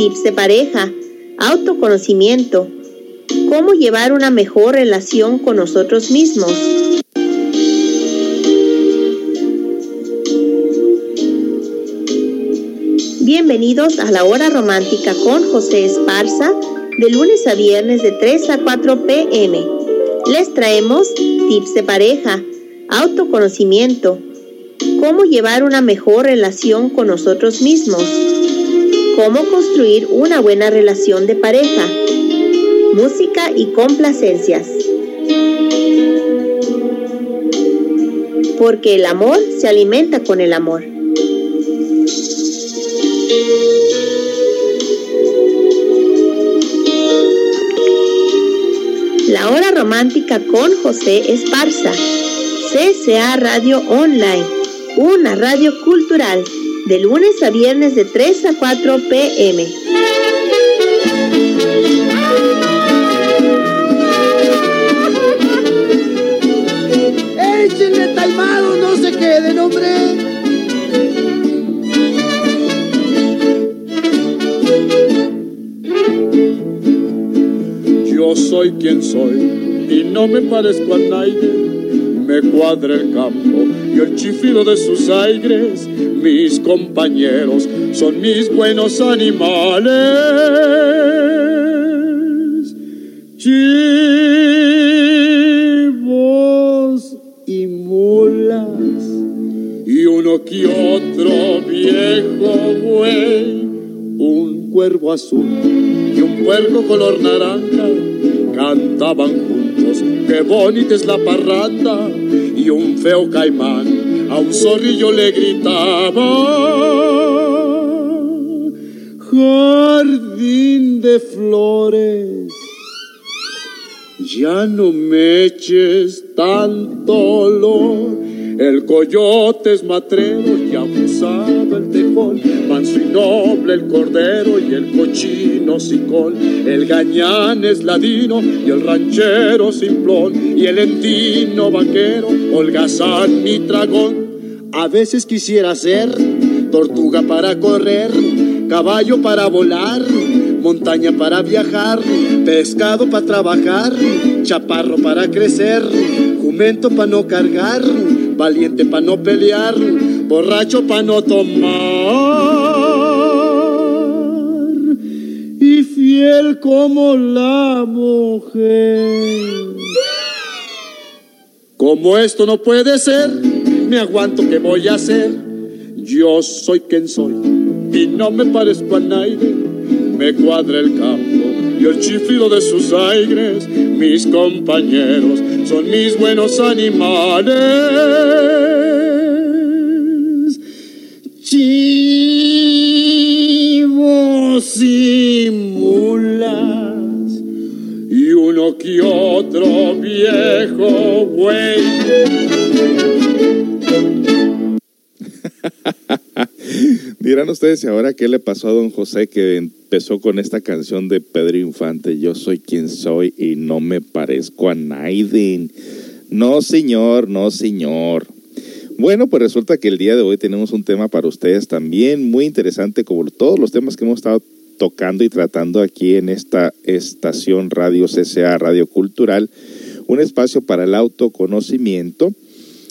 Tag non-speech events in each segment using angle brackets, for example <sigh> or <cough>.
tips de pareja, autoconocimiento, cómo llevar una mejor relación con nosotros mismos. Bienvenidos a la hora romántica con José Esparza, de lunes a viernes de 3 a 4 pm. Les traemos tips de pareja, autoconocimiento, cómo llevar una mejor relación con nosotros mismos, cómo construir una buena relación de pareja, música y complacencias. Porque el amor se alimenta con el amor. La hora romántica con José Esparza. CCA Radio Online, una radio cultural, de lunes a viernes de 3 a 4 pm. ¡Échenle taimado, no se queden, hombre! Yo soy quien soy y no me parezco a nadie. Me cuadra el campo el chiflido de sus aires. Mis compañeros son mis buenos animales. Chivos y mulas y uno que otro viejo güey. Un cuervo azul y un puerco color naranja cantaban juntos, qué bonita es la parranda, y un feo caimán a un zorrillo le gritaba, jardín de flores, ya no me eches tanto olor. El coyote es matrero y abusado tejón, manso y noble el cordero y el cochino sicón, el gañán es ladino y el ranchero simplón, y el entino vaquero, holgazán mi dragón. A veces quisiera ser tortuga para correr, caballo para volar, montaña para viajar, pescado para trabajar, chaparro para crecer, jumento para no cargar, valiente para no pelear, borracho para no tomar y fiel como la mujer. Como esto no puede ser, me aguanto que voy a hacer. Yo soy quien soy y no me parezco a nadie. Me cuadra el campo y el chiflido de sus aires. Mis compañeros son mis buenos animales. Chivos y mulas y uno que otro viejo güey. <laughs> Dirán ustedes, ¿y ahora qué le pasó a don José que empezó con esta canción de Pedro Infante? Yo soy quien soy y no me parezco a Naiden. No, señor, no, señor. Bueno, pues resulta que el día de hoy tenemos un tema para ustedes también muy interesante, como todos los temas que hemos estado tocando y tratando aquí en esta estación Radio CCA, Radio Cultural, un espacio para el autoconocimiento.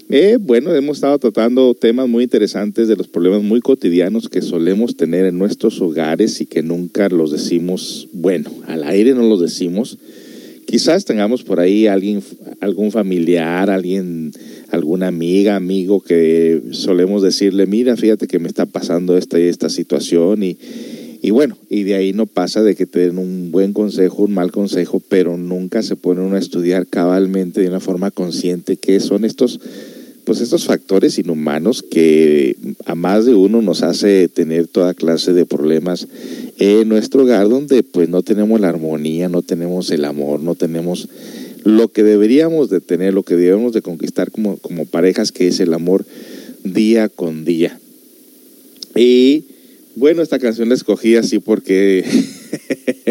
Eh, bueno, hemos estado tratando temas muy interesantes de los problemas muy cotidianos que solemos tener en nuestros hogares y que nunca los decimos, bueno, al aire no los decimos. Quizás tengamos por ahí alguien, algún familiar, alguien, alguna amiga, amigo que solemos decirle, mira, fíjate que me está pasando esta y esta situación y, y bueno, y de ahí no pasa de que te den un buen consejo, un mal consejo, pero nunca se pone uno a estudiar cabalmente de una forma consciente qué son estos pues estos factores inhumanos que a más de uno nos hace tener toda clase de problemas en nuestro hogar donde pues no tenemos la armonía, no tenemos el amor, no tenemos lo que deberíamos de tener, lo que debemos de conquistar como, como parejas, que es el amor día con día. Y bueno, esta canción la escogí así porque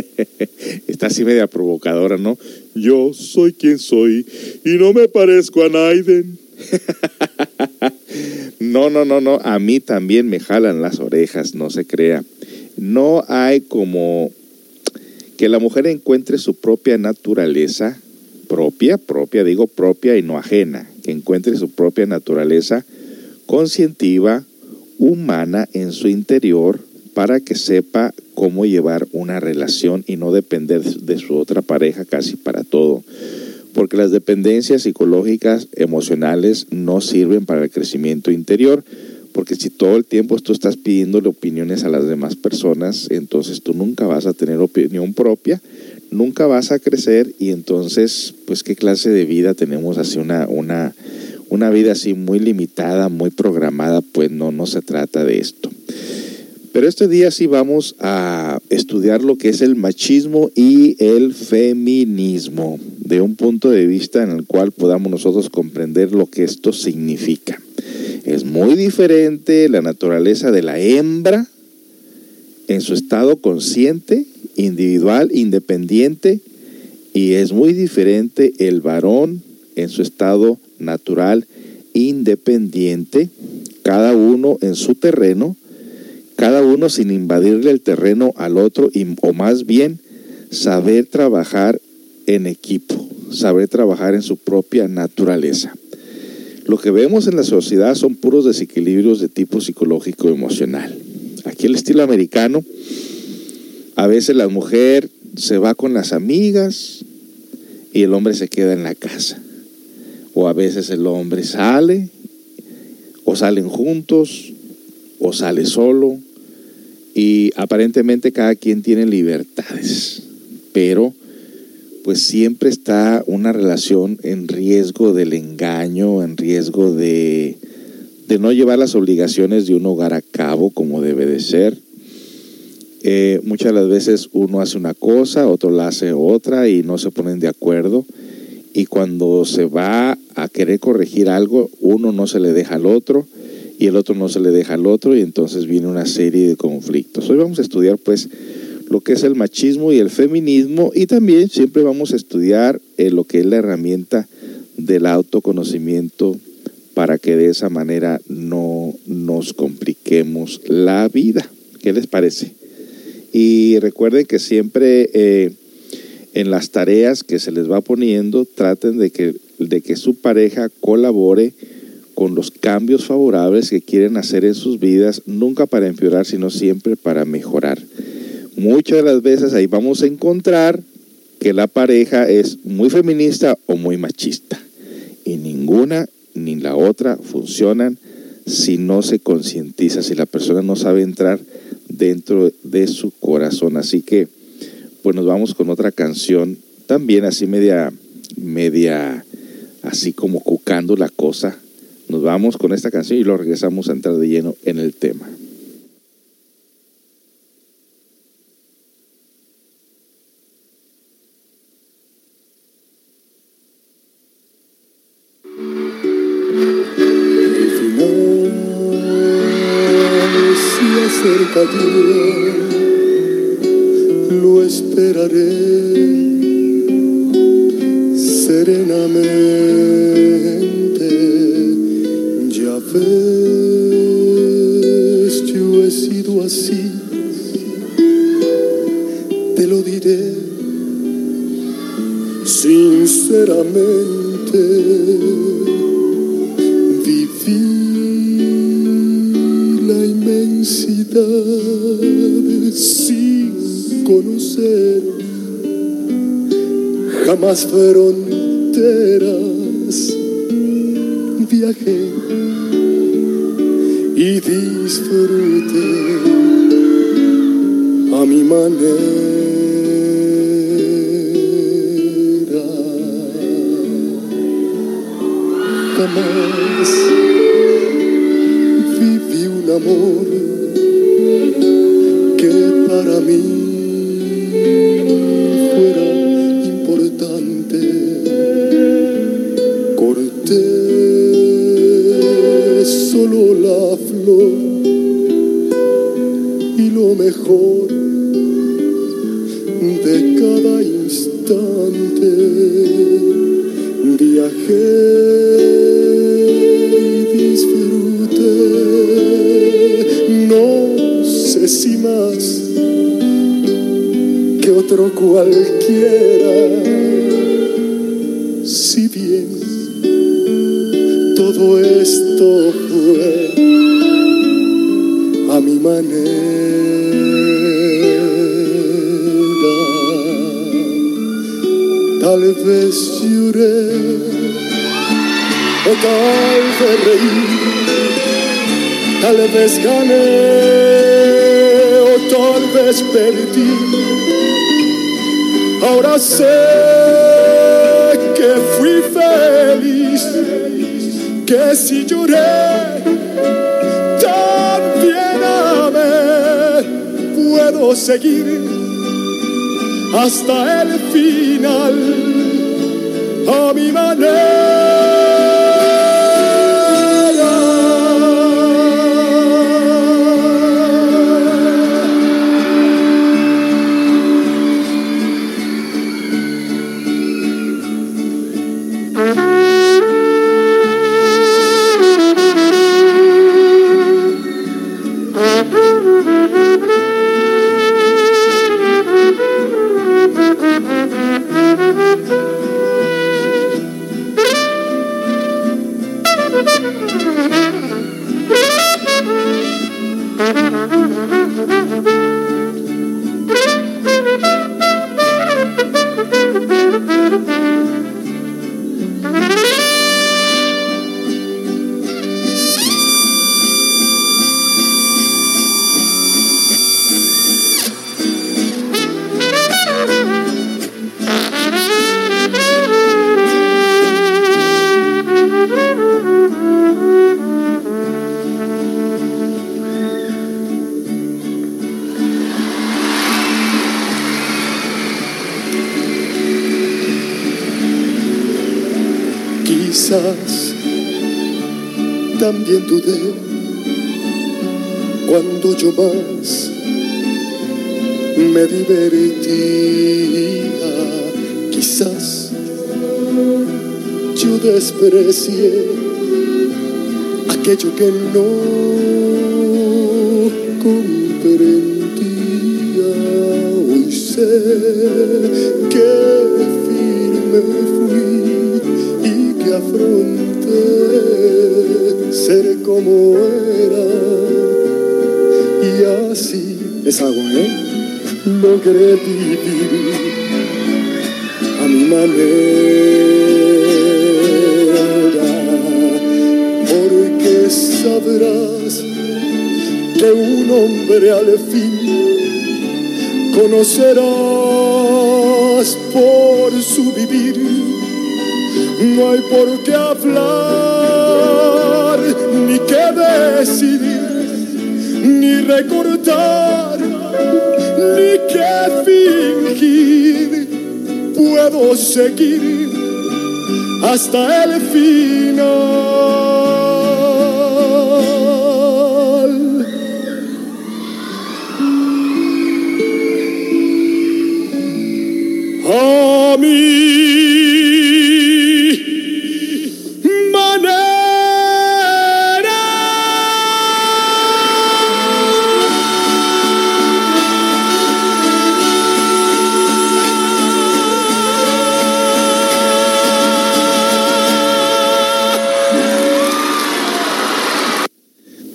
<laughs> está así media provocadora, ¿no? Yo soy quien soy y no me parezco a Naiden. <laughs> no, no, no, no. A mí también me jalan las orejas, no se crea. no hay como que la mujer encuentre su propia naturaleza, propia, propia, digo propia y no ajena, que encuentre su propia naturaleza conscientiva, humana en su interior, para que sepa cómo llevar una relación y no depender de su otra pareja casi para todo. Porque las dependencias psicológicas, emocionales, no sirven para el crecimiento interior. Porque si todo el tiempo tú estás pidiéndole opiniones a las demás personas, entonces tú nunca vas a tener opinión propia, nunca vas a crecer y entonces, pues, ¿qué clase de vida tenemos así una, una, una vida así muy limitada, muy programada? Pues no, no se trata de esto. Pero este día sí vamos a estudiar lo que es el machismo y el feminismo, de un punto de vista en el cual podamos nosotros comprender lo que esto significa. Es muy diferente la naturaleza de la hembra en su estado consciente, individual, independiente, y es muy diferente el varón en su estado natural, independiente, cada uno en su terreno, cada uno sin invadirle el terreno al otro, o más bien saber trabajar en equipo, saber trabajar en su propia naturaleza. Lo que vemos en la sociedad son puros desequilibrios de tipo psicológico emocional. Aquí el estilo americano, a veces la mujer se va con las amigas y el hombre se queda en la casa. O a veces el hombre sale, o salen juntos, o sale solo, y aparentemente cada quien tiene libertades, pero pues siempre está una relación en riesgo del engaño, en riesgo de, de no llevar las obligaciones de un hogar a cabo como debe de ser. Eh, muchas las veces uno hace una cosa, otro la hace otra y no se ponen de acuerdo. Y cuando se va a querer corregir algo, uno no se le deja al otro y el otro no se le deja al otro y entonces viene una serie de conflictos. Hoy vamos a estudiar pues lo que es el machismo y el feminismo y también siempre vamos a estudiar eh, lo que es la herramienta del autoconocimiento para que de esa manera no nos compliquemos la vida. ¿Qué les parece? Y recuerden que siempre eh, en las tareas que se les va poniendo traten de que, de que su pareja colabore con los cambios favorables que quieren hacer en sus vidas, nunca para empeorar, sino siempre para mejorar. Muchas de las veces ahí vamos a encontrar que la pareja es muy feminista o muy machista. Y ninguna ni la otra funcionan si no se concientiza, si la persona no sabe entrar dentro de su corazón. Así que, pues nos vamos con otra canción, también así media, media, así como cucando la cosa, nos vamos con esta canción y lo regresamos a entrar de lleno en el tema. A mi manera. Jamás viví un amor que para mí hasta dudé cuando yo más me divertía. Quizás yo desprecié aquello que no comprendía. Hoy sé que Es agua, ¿eh? logré vivir a mi manera, porque sabrás que un hombre al fin conocerás por su vivir, no hay por qué hablar ni qué decidir ni recordar, Seguir hasta el final.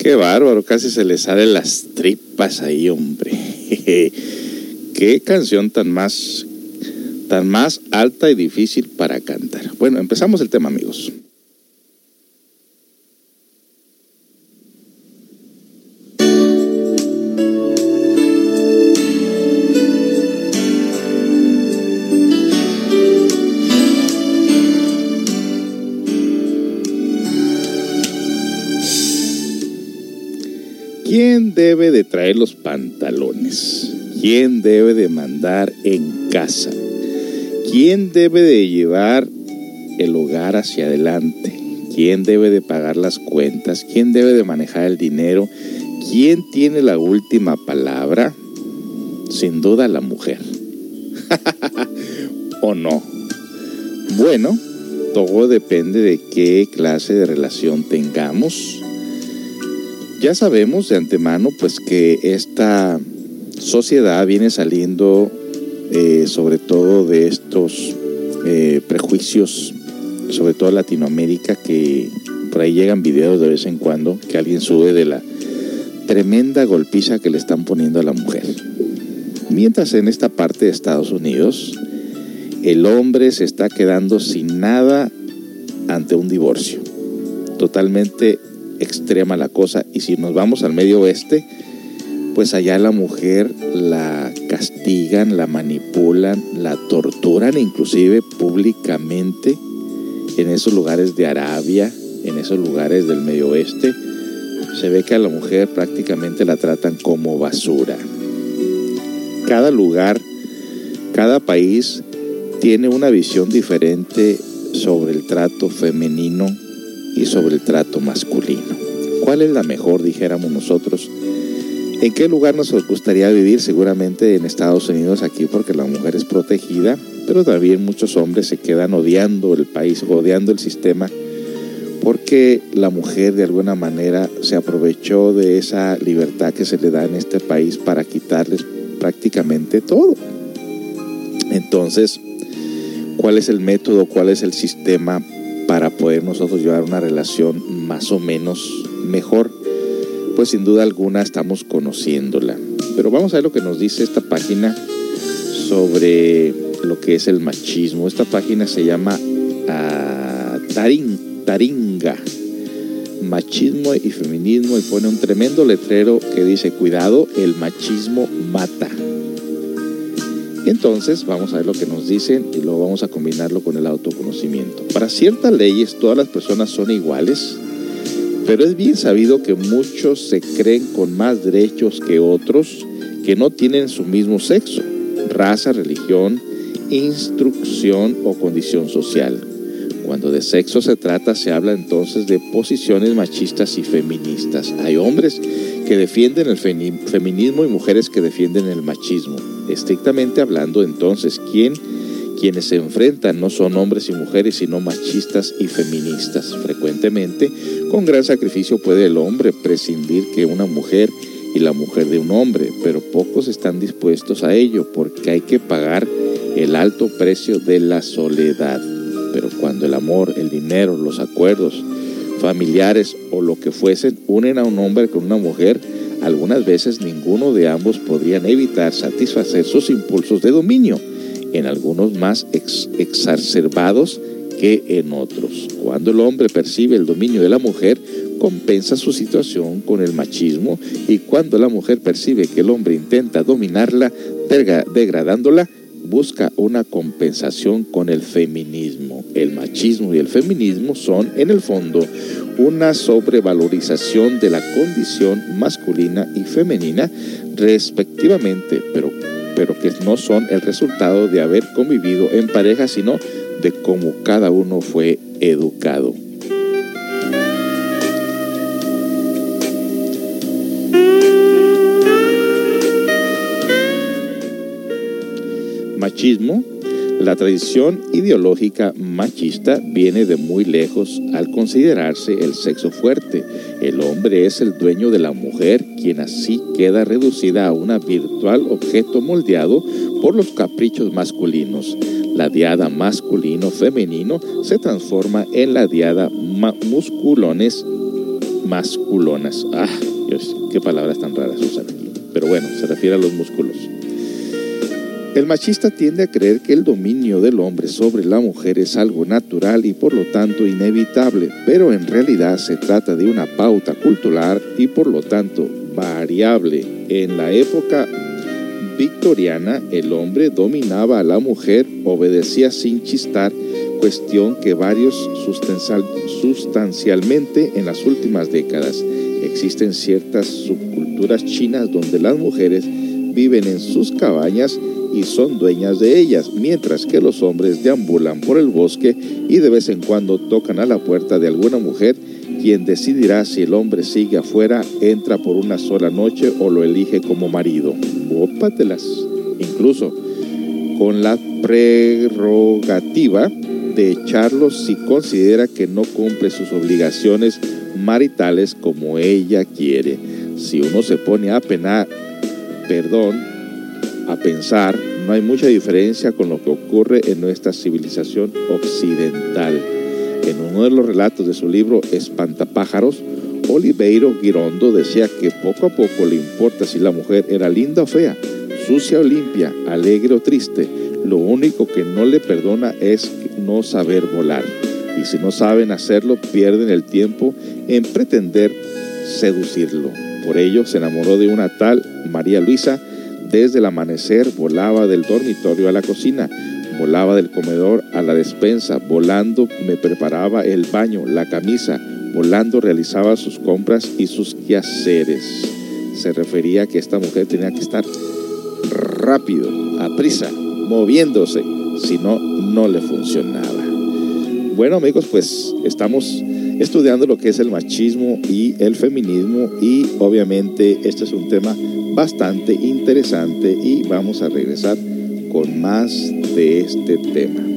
Qué bárbaro, casi se le salen las tripas ahí, hombre. <laughs> Qué canción tan más, tan más alta y difícil para cantar. Bueno, empezamos el tema, amigos. ¿Quién debe de traer los pantalones? ¿Quién debe de mandar en casa? ¿Quién debe de llevar el hogar hacia adelante? ¿Quién debe de pagar las cuentas? ¿Quién debe de manejar el dinero? ¿Quién tiene la última palabra? Sin duda la mujer. <laughs> ¿O no? Bueno, todo depende de qué clase de relación tengamos. Ya sabemos de antemano pues que esta sociedad viene saliendo eh, sobre todo de estos eh, prejuicios, sobre todo Latinoamérica, que por ahí llegan videos de vez en cuando que alguien sube de la tremenda golpiza que le están poniendo a la mujer. Mientras en esta parte de Estados Unidos, el hombre se está quedando sin nada ante un divorcio. Totalmente extrema la cosa. Y si nos vamos al medio oeste, pues allá la mujer la castigan, la manipulan, la torturan inclusive públicamente en esos lugares de Arabia, en esos lugares del medio oeste. Se ve que a la mujer prácticamente la tratan como basura. Cada lugar, cada país tiene una visión diferente sobre el trato femenino y sobre el trato masculino. ¿Cuál es la mejor, dijéramos nosotros? ¿En qué lugar nos gustaría vivir? Seguramente en Estados Unidos, aquí porque la mujer es protegida, pero también muchos hombres se quedan odiando el país, odiando el sistema, porque la mujer de alguna manera se aprovechó de esa libertad que se le da en este país para quitarles prácticamente todo. Entonces, ¿cuál es el método, cuál es el sistema para poder nosotros llevar una relación más o menos mejor? pues sin duda alguna estamos conociéndola. Pero vamos a ver lo que nos dice esta página sobre lo que es el machismo. Esta página se llama uh, Taringa, machismo y feminismo y pone un tremendo letrero que dice, cuidado, el machismo mata. Entonces vamos a ver lo que nos dicen y luego vamos a combinarlo con el autoconocimiento. Para ciertas leyes todas las personas son iguales pero es bien sabido que muchos se creen con más derechos que otros que no tienen su mismo sexo, raza, religión, instrucción o condición social. Cuando de sexo se trata, se habla entonces de posiciones machistas y feministas. Hay hombres que defienden el feminismo y mujeres que defienden el machismo. Estrictamente hablando, entonces, ¿quién quienes se enfrentan no son hombres y mujeres, sino machistas y feministas. Frecuentemente, con gran sacrificio puede el hombre prescindir que una mujer y la mujer de un hombre, pero pocos están dispuestos a ello porque hay que pagar el alto precio de la soledad. Pero cuando el amor, el dinero, los acuerdos familiares o lo que fuesen unen a un hombre con una mujer, algunas veces ninguno de ambos podrían evitar satisfacer sus impulsos de dominio en algunos más exacerbados que en otros. Cuando el hombre percibe el dominio de la mujer, compensa su situación con el machismo y cuando la mujer percibe que el hombre intenta dominarla, degradándola, busca una compensación con el feminismo. El machismo y el feminismo son, en el fondo, una sobrevalorización de la condición masculina y femenina respectivamente, pero pero que no son el resultado de haber convivido en pareja, sino de cómo cada uno fue educado. Machismo la tradición ideológica machista viene de muy lejos al considerarse el sexo fuerte. El hombre es el dueño de la mujer, quien así queda reducida a un virtual objeto moldeado por los caprichos masculinos. La diada masculino-femenino se transforma en la diada musculones masculonas. Ah, Dios, qué palabras tan raras usan aquí. Pero bueno, se refiere a los músculos. El machista tiende a creer que el dominio del hombre sobre la mujer es algo natural y por lo tanto inevitable, pero en realidad se trata de una pauta cultural y por lo tanto variable. En la época victoriana el hombre dominaba a la mujer, obedecía sin chistar, cuestión que varios sustancialmente en las últimas décadas. Existen ciertas subculturas chinas donde las mujeres viven en sus cabañas y son dueñas de ellas, mientras que los hombres deambulan por el bosque y de vez en cuando tocan a la puerta de alguna mujer, quien decidirá si el hombre sigue afuera, entra por una sola noche o lo elige como marido. Ópatelas. Incluso con la prerrogativa de echarlos si considera que no cumple sus obligaciones maritales como ella quiere. Si uno se pone a penar, perdón, a pensar, no hay mucha diferencia con lo que ocurre en nuestra civilización occidental. En uno de los relatos de su libro Espantapájaros, Oliveiro Girondo decía que poco a poco le importa si la mujer era linda o fea, sucia o limpia, alegre o triste. Lo único que no le perdona es no saber volar. Y si no saben hacerlo, pierden el tiempo en pretender seducirlo. Por ello se enamoró de una tal María Luisa. Desde el amanecer volaba del dormitorio a la cocina, volaba del comedor a la despensa, volando me preparaba el baño, la camisa, volando realizaba sus compras y sus quehaceres. Se refería a que esta mujer tenía que estar rápido, a prisa, moviéndose, si no, no le funcionaba. Bueno amigos, pues estamos estudiando lo que es el machismo y el feminismo y obviamente este es un tema bastante interesante y vamos a regresar con más de este tema.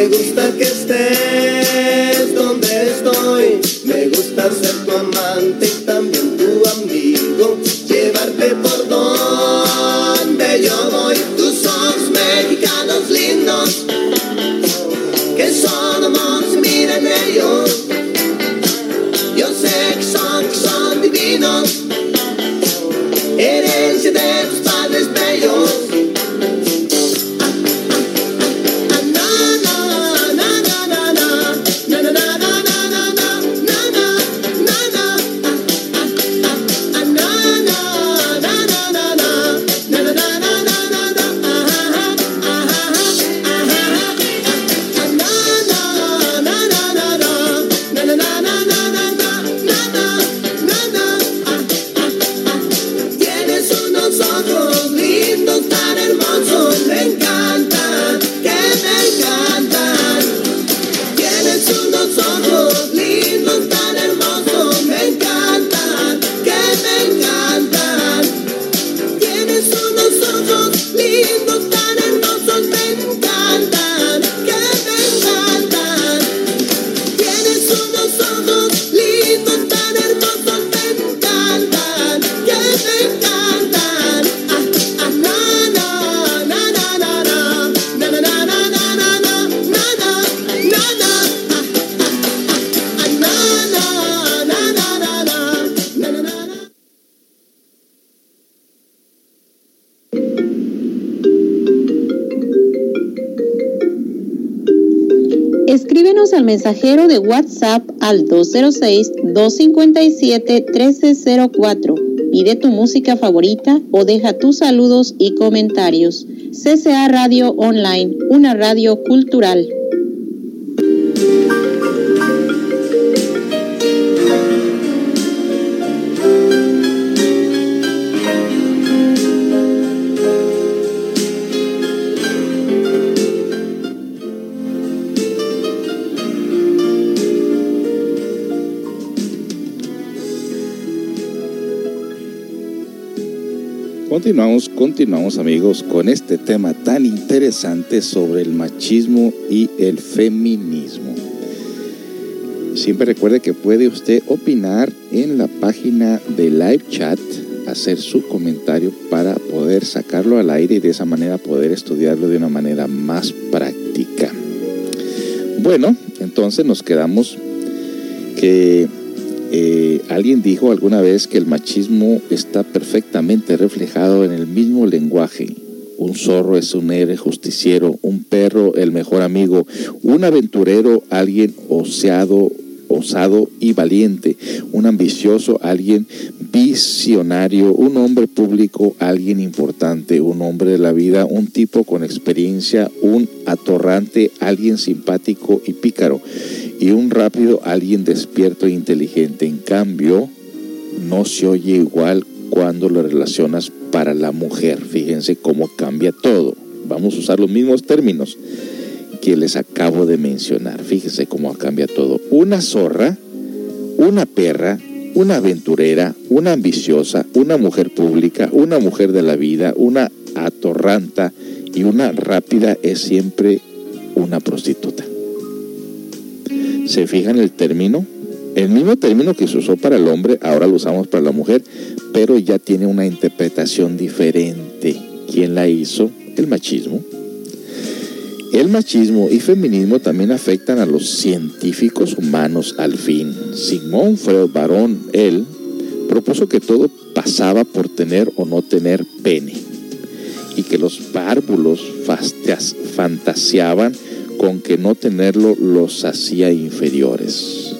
Me gusta que estés donde estoy, me gusta ser tu amante. Mensajero de WhatsApp al 206-257-1304. Pide tu música favorita o deja tus saludos y comentarios. CCA Radio Online, una radio cultural. Continuamos, continuamos amigos con este tema tan interesante sobre el machismo y el feminismo. Siempre recuerde que puede usted opinar en la página de live chat, hacer su comentario para poder sacarlo al aire y de esa manera poder estudiarlo de una manera más práctica. Bueno, entonces nos quedamos que eh, alguien dijo alguna vez que el machismo está perfectamente reflejado en el mismo lenguaje. Un zorro es un héroe justiciero, un perro el mejor amigo, un aventurero alguien oseado, osado y valiente, un ambicioso alguien visionario, un hombre público alguien importante, un hombre de la vida, un tipo con experiencia, un atorrante alguien simpático y pícaro y un rápido alguien despierto e inteligente. En cambio, no se oye igual cuando lo relacionas para la mujer. Fíjense cómo cambia todo. Vamos a usar los mismos términos que les acabo de mencionar. Fíjense cómo cambia todo. Una zorra, una perra, una aventurera, una ambiciosa, una mujer pública, una mujer de la vida, una atorranta y una rápida es siempre una prostituta se fijan el término, el mismo término que se usó para el hombre, ahora lo usamos para la mujer, pero ya tiene una interpretación diferente. ¿Quién la hizo? El machismo. El machismo y feminismo también afectan a los científicos humanos al fin. Simón Freud, varón, él, propuso que todo pasaba por tener o no tener pene y que los párvulos fantaseaban con que no tenerlo los hacía inferiores.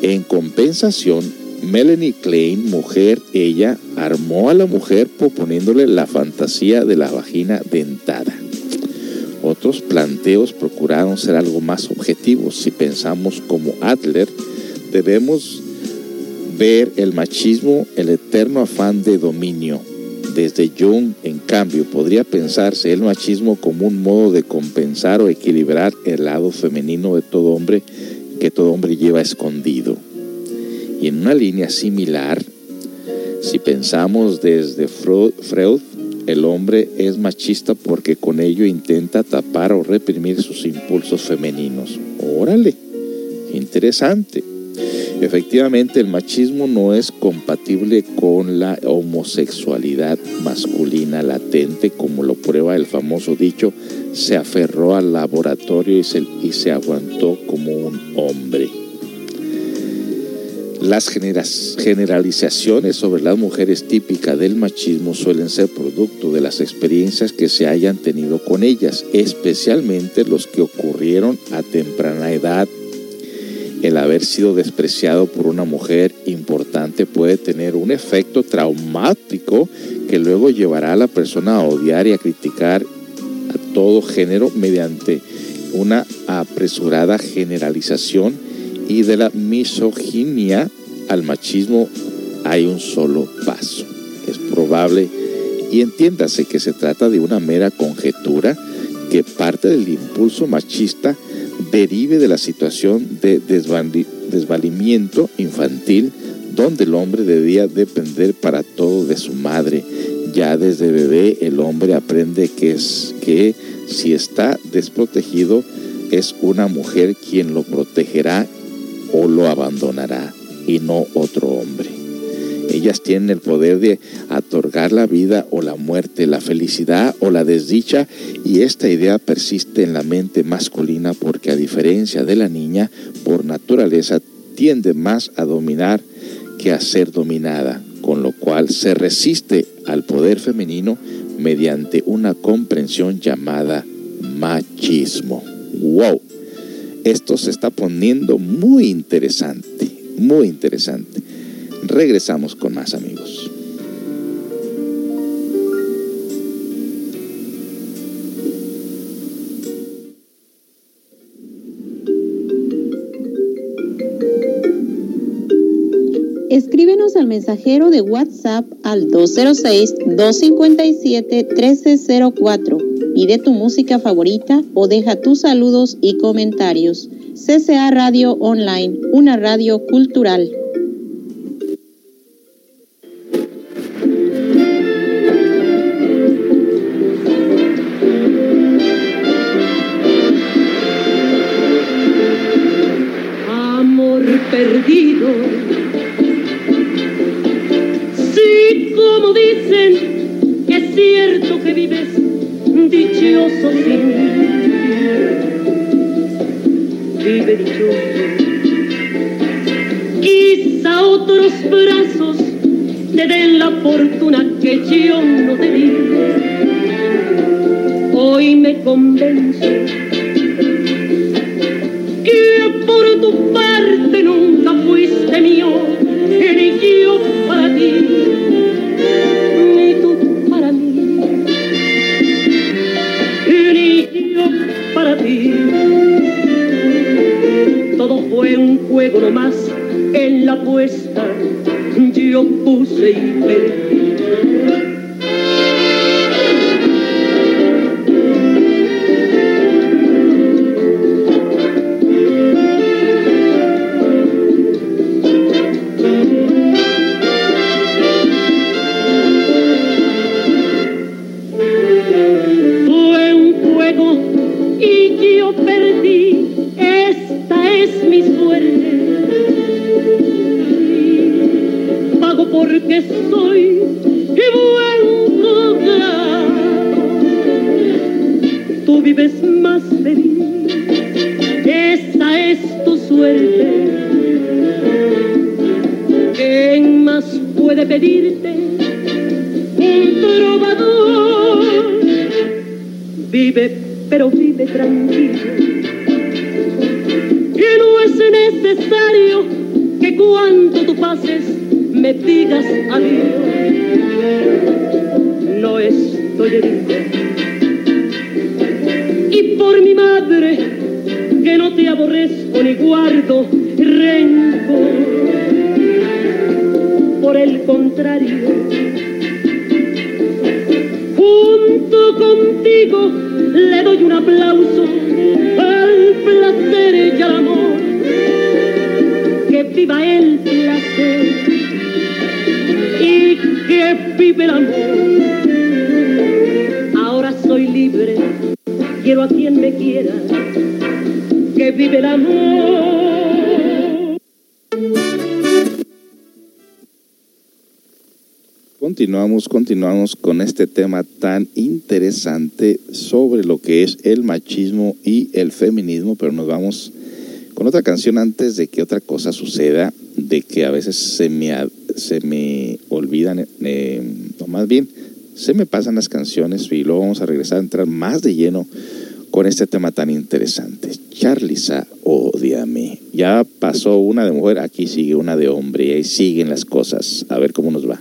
En compensación, Melanie Klein, mujer, ella armó a la mujer proponiéndole la fantasía de la vagina dentada. Otros planteos procuraron ser algo más objetivos. Si pensamos como Adler, debemos ver el machismo, el eterno afán de dominio, desde Jung, en cambio, podría pensarse el machismo como un modo de compensar o equilibrar el lado femenino de todo hombre que todo hombre lleva escondido. Y en una línea similar, si pensamos desde Freud, el hombre es machista porque con ello intenta tapar o reprimir sus impulsos femeninos. Órale, interesante. Efectivamente, el machismo no es compatible con la homosexualidad masculina latente, como lo prueba el famoso dicho, se aferró al laboratorio y se, y se aguantó como un hombre. Las generalizaciones sobre las mujeres típicas del machismo suelen ser producto de las experiencias que se hayan tenido con ellas, especialmente los que ocurrieron a temprana edad. El haber sido despreciado por una mujer importante puede tener un efecto traumático que luego llevará a la persona a odiar y a criticar a todo género mediante una apresurada generalización y de la misoginia al machismo hay un solo paso. Es probable y entiéndase que se trata de una mera conjetura que parte del impulso machista derive de la situación de desvalimiento infantil donde el hombre debía depender para todo de su madre. Ya desde bebé el hombre aprende que, que si está desprotegido es una mujer quien lo protegerá o lo abandonará y no otro hombre. Ellas tienen el poder de otorgar la vida o la muerte, la felicidad o la desdicha y esta idea persiste en la mente masculina porque a diferencia de la niña, por naturaleza tiende más a dominar que a ser dominada, con lo cual se resiste al poder femenino mediante una comprensión llamada machismo. ¡Wow! Esto se está poniendo muy interesante, muy interesante. Regresamos con más amigos. Escríbenos al mensajero de WhatsApp al 206-257-1304. Pide tu música favorita o deja tus saludos y comentarios. CCA Radio Online, una radio cultural. Pero vive tranquilo. Que no es necesario que cuando tú pases me digas adiós. No estoy herido. Y por mi madre, que no te aborrezco ni guardo rencor. Por el contrario, junto contigo le doy un aplauso al placer y al amor. Que viva el placer y que vive el amor. Ahora soy libre, quiero a quien me quiera. Que vive el amor. Continuamos, continuamos con este tema tan interesante sobre lo que es el machismo y el feminismo, pero nos vamos con otra canción antes de que otra cosa suceda, de que a veces se me, se me olvidan, eh, o más bien, se me pasan las canciones y luego vamos a regresar a entrar más de lleno con este tema tan interesante. Charliza, odiame. Ya pasó una de mujer, aquí sigue una de hombre y ahí siguen las cosas. A ver cómo nos va.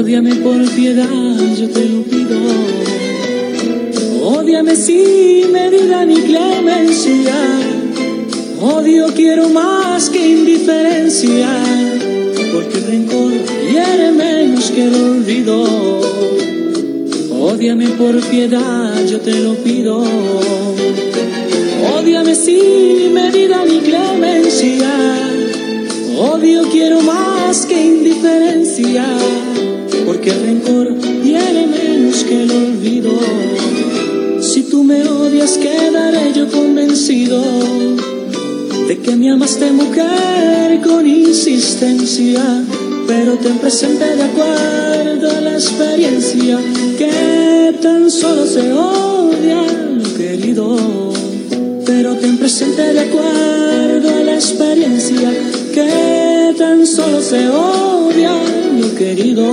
Ódiame por piedad, yo te lo pido. Ódiame sin medida ni clemencia. Odio quiero más que indiferencia. Porque el rencor hiere menos que el olvido. Ódiame por piedad, yo te lo pido. Ódiame sin medida ni clemencia. Odio quiero más que indiferencia, porque el rencor tiene menos que el olvido. Si tú me odias, quedaré yo convencido de que me amaste mujer con insistencia. pero ten presente de acuerdo a la experiencia que tan solo se odia querido. Pero ten presente de acuerdo a la experiencia que tan solo se odia lo querido.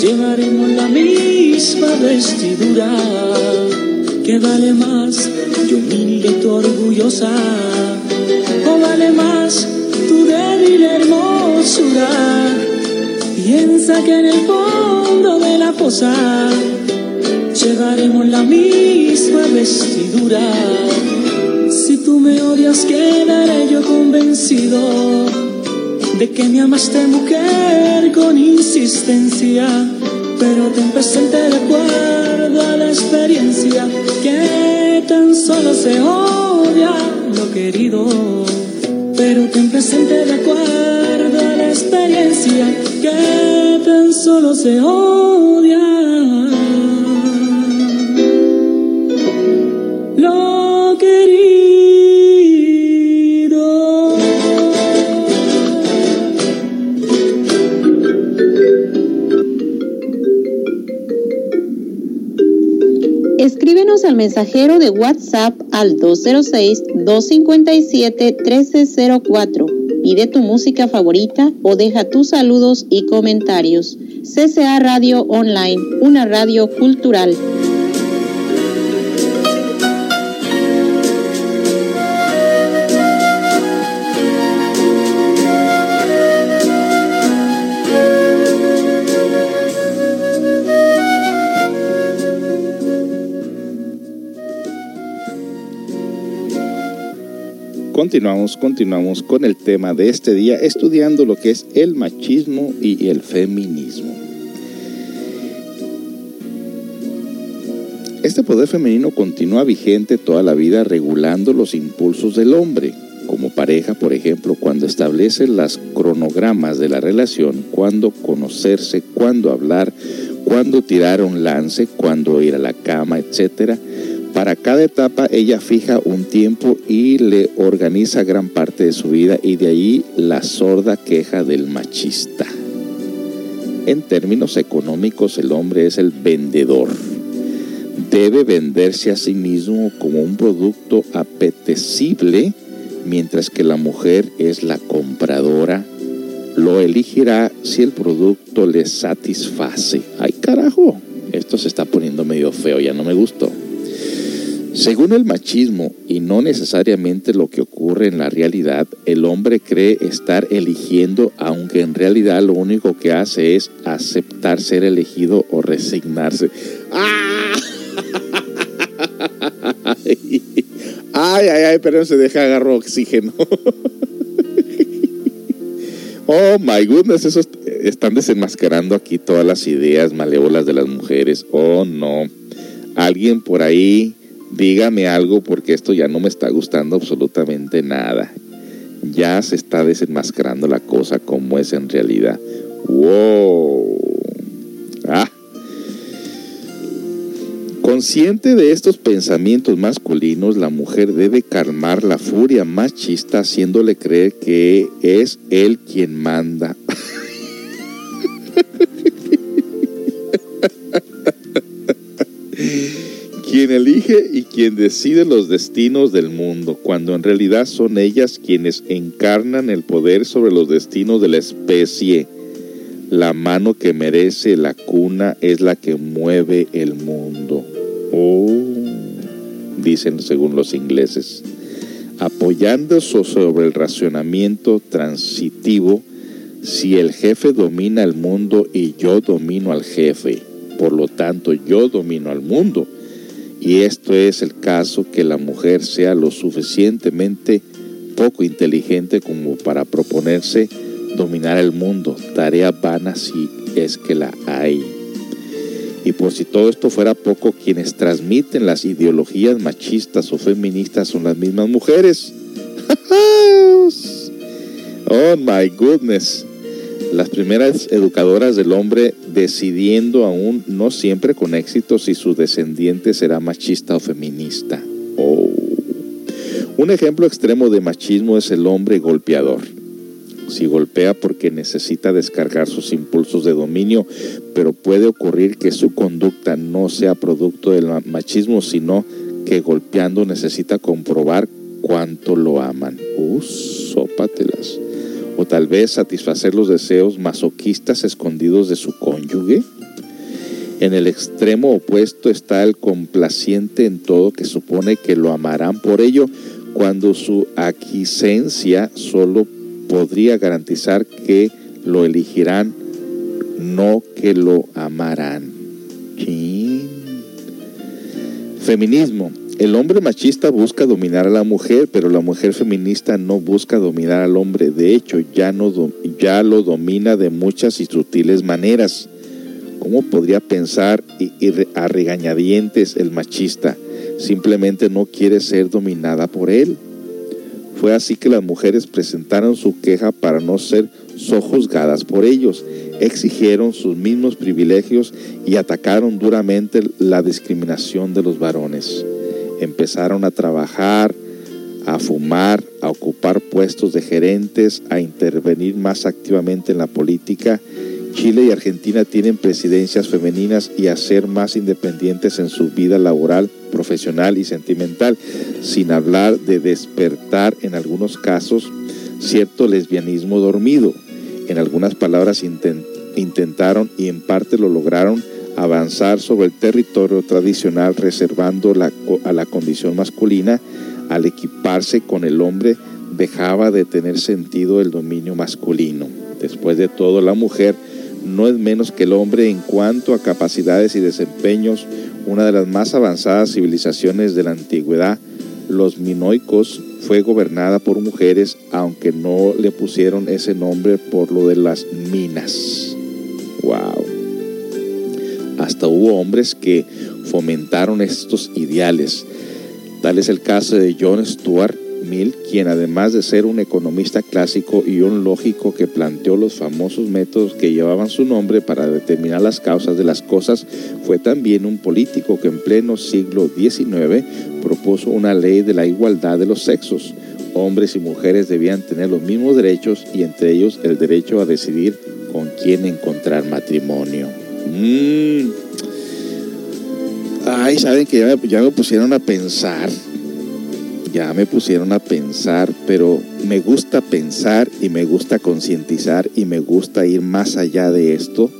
Llevaremos la misma vestidura. Que vale más yo humilde tu orgullosa. O vale más tu débil hermosura. Piensa que en el fondo de la fosa llevaremos la misma vestidura. Si tú me odias quedaré yo convencido de que me amaste mujer con insistencia, pero ten presente de acuerdo a la experiencia que tan solo se odia lo querido, pero ten presente de acuerdo a la experiencia que tan solo se odia. Mensajero de WhatsApp al 206-257-1304. Pide tu música favorita o deja tus saludos y comentarios. CCA Radio Online, una radio cultural. Continuamos, continuamos con el tema de este día, estudiando lo que es el machismo y el feminismo. Este poder femenino continúa vigente toda la vida regulando los impulsos del hombre, como pareja, por ejemplo, cuando establece las cronogramas de la relación, cuándo conocerse, cuándo hablar, cuándo tirar un lance, cuándo ir a la cama, etcétera para cada etapa ella fija un tiempo y le organiza gran parte de su vida y de ahí la sorda queja del machista. En términos económicos el hombre es el vendedor. Debe venderse a sí mismo como un producto apetecible, mientras que la mujer es la compradora. Lo elegirá si el producto le satisface. ¡Ay carajo! Esto se está poniendo medio feo, ya no me gustó. Según el machismo, y no necesariamente lo que ocurre en la realidad, el hombre cree estar eligiendo, aunque en realidad lo único que hace es aceptar ser elegido o resignarse. ¡Ah! <laughs> Ay, ay, ay, pero se deja agarrar oxígeno. <laughs> Oh my goodness, esos están desenmascarando aquí todas las ideas malévolas de las mujeres. Oh no. Alguien por ahí dígame algo porque esto ya no me está gustando absolutamente nada. Ya se está desenmascarando la cosa como es en realidad. ¡Wow! Ah. Consciente de estos pensamientos masculinos, la mujer debe calmar la furia machista haciéndole creer que es él quien manda. <laughs> quien elige y quien decide los destinos del mundo, cuando en realidad son ellas quienes encarnan el poder sobre los destinos de la especie. La mano que merece la cuna es la que mueve el mundo. Oh, dicen según los ingleses. Apoyándose sobre el racionamiento transitivo, si el jefe domina el mundo y yo domino al jefe, por lo tanto yo domino al mundo, y esto es el caso que la mujer sea lo suficientemente poco inteligente como para proponerse dominar el mundo, tarea vana si es que la hay. Y por si todo esto fuera poco, quienes transmiten las ideologías machistas o feministas son las mismas mujeres. <laughs> oh my goodness. Las primeras educadoras del hombre decidiendo aún no siempre con éxito si su descendiente será machista o feminista. Oh. Un ejemplo extremo de machismo es el hombre golpeador. Si golpea porque necesita descargar sus impulsos de dominio, pero puede ocurrir que su conducta no sea producto del machismo, sino que golpeando necesita comprobar cuánto lo aman. Uh, sópatelas. O tal vez satisfacer los deseos masoquistas escondidos de su cónyuge. En el extremo opuesto está el complaciente en todo que supone que lo amarán por ello, cuando su aquiescencia solo podría garantizar que lo elegirán, no que lo amarán. Feminismo. El hombre machista busca dominar a la mujer, pero la mujer feminista no busca dominar al hombre. De hecho, ya, no, ya lo domina de muchas y sutiles maneras. ¿Cómo podría pensar a regañadientes el machista? simplemente no quiere ser dominada por él. Fue así que las mujeres presentaron su queja para no ser sojuzgadas por ellos, exigieron sus mismos privilegios y atacaron duramente la discriminación de los varones. Empezaron a trabajar, a fumar, a ocupar puestos de gerentes, a intervenir más activamente en la política Chile y Argentina tienen presidencias femeninas y a ser más independientes en su vida laboral, profesional y sentimental, sin hablar de despertar en algunos casos cierto lesbianismo dormido. En algunas palabras intentaron y en parte lo lograron avanzar sobre el territorio tradicional reservando a la condición masculina al equiparse con el hombre dejaba de tener sentido el dominio masculino. Después de todo, la mujer no es menos que el hombre en cuanto a capacidades y desempeños, una de las más avanzadas civilizaciones de la antigüedad, los minoicos, fue gobernada por mujeres, aunque no le pusieron ese nombre por lo de las minas. ¡Wow! Hasta hubo hombres que fomentaron estos ideales. Tal es el caso de John Stuart Mill, quien además de ser un economista clásico y un lógico que planteó los famosos métodos que llevaban su nombre para determinar las causas de las cosas, fue también un político que en pleno siglo XIX propuso una ley de la igualdad de los sexos. Hombres y mujeres debían tener los mismos derechos y entre ellos el derecho a decidir con quién encontrar matrimonio. Mm. Ay, saben que ya ya me pusieron a pensar ya me pusieron a pensar, pero me gusta pensar y me gusta concientizar y me gusta ir más allá de esto.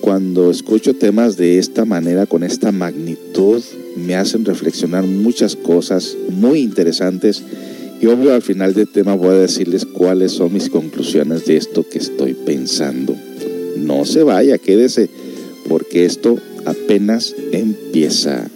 Cuando escucho temas de esta manera, con esta magnitud, me hacen reflexionar muchas cosas muy interesantes y obvio al final del tema voy a decirles cuáles son mis conclusiones de esto que estoy pensando. No se vaya, quédese, porque esto apenas empieza.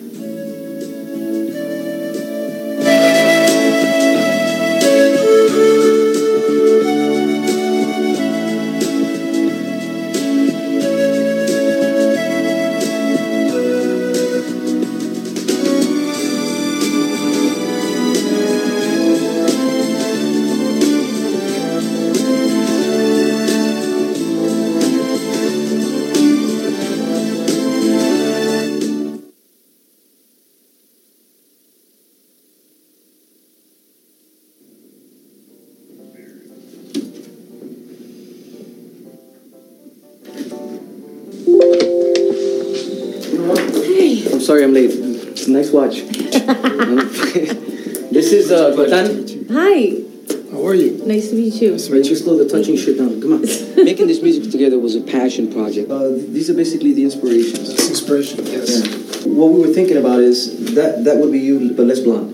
Right, <laughs> just slow the touching shit down. Come on. <laughs> Making this music together was a passion project. Uh, these are basically the inspirations. It's inspiration, yes. Yeah. What we were thinking about is that that would be you, but less blonde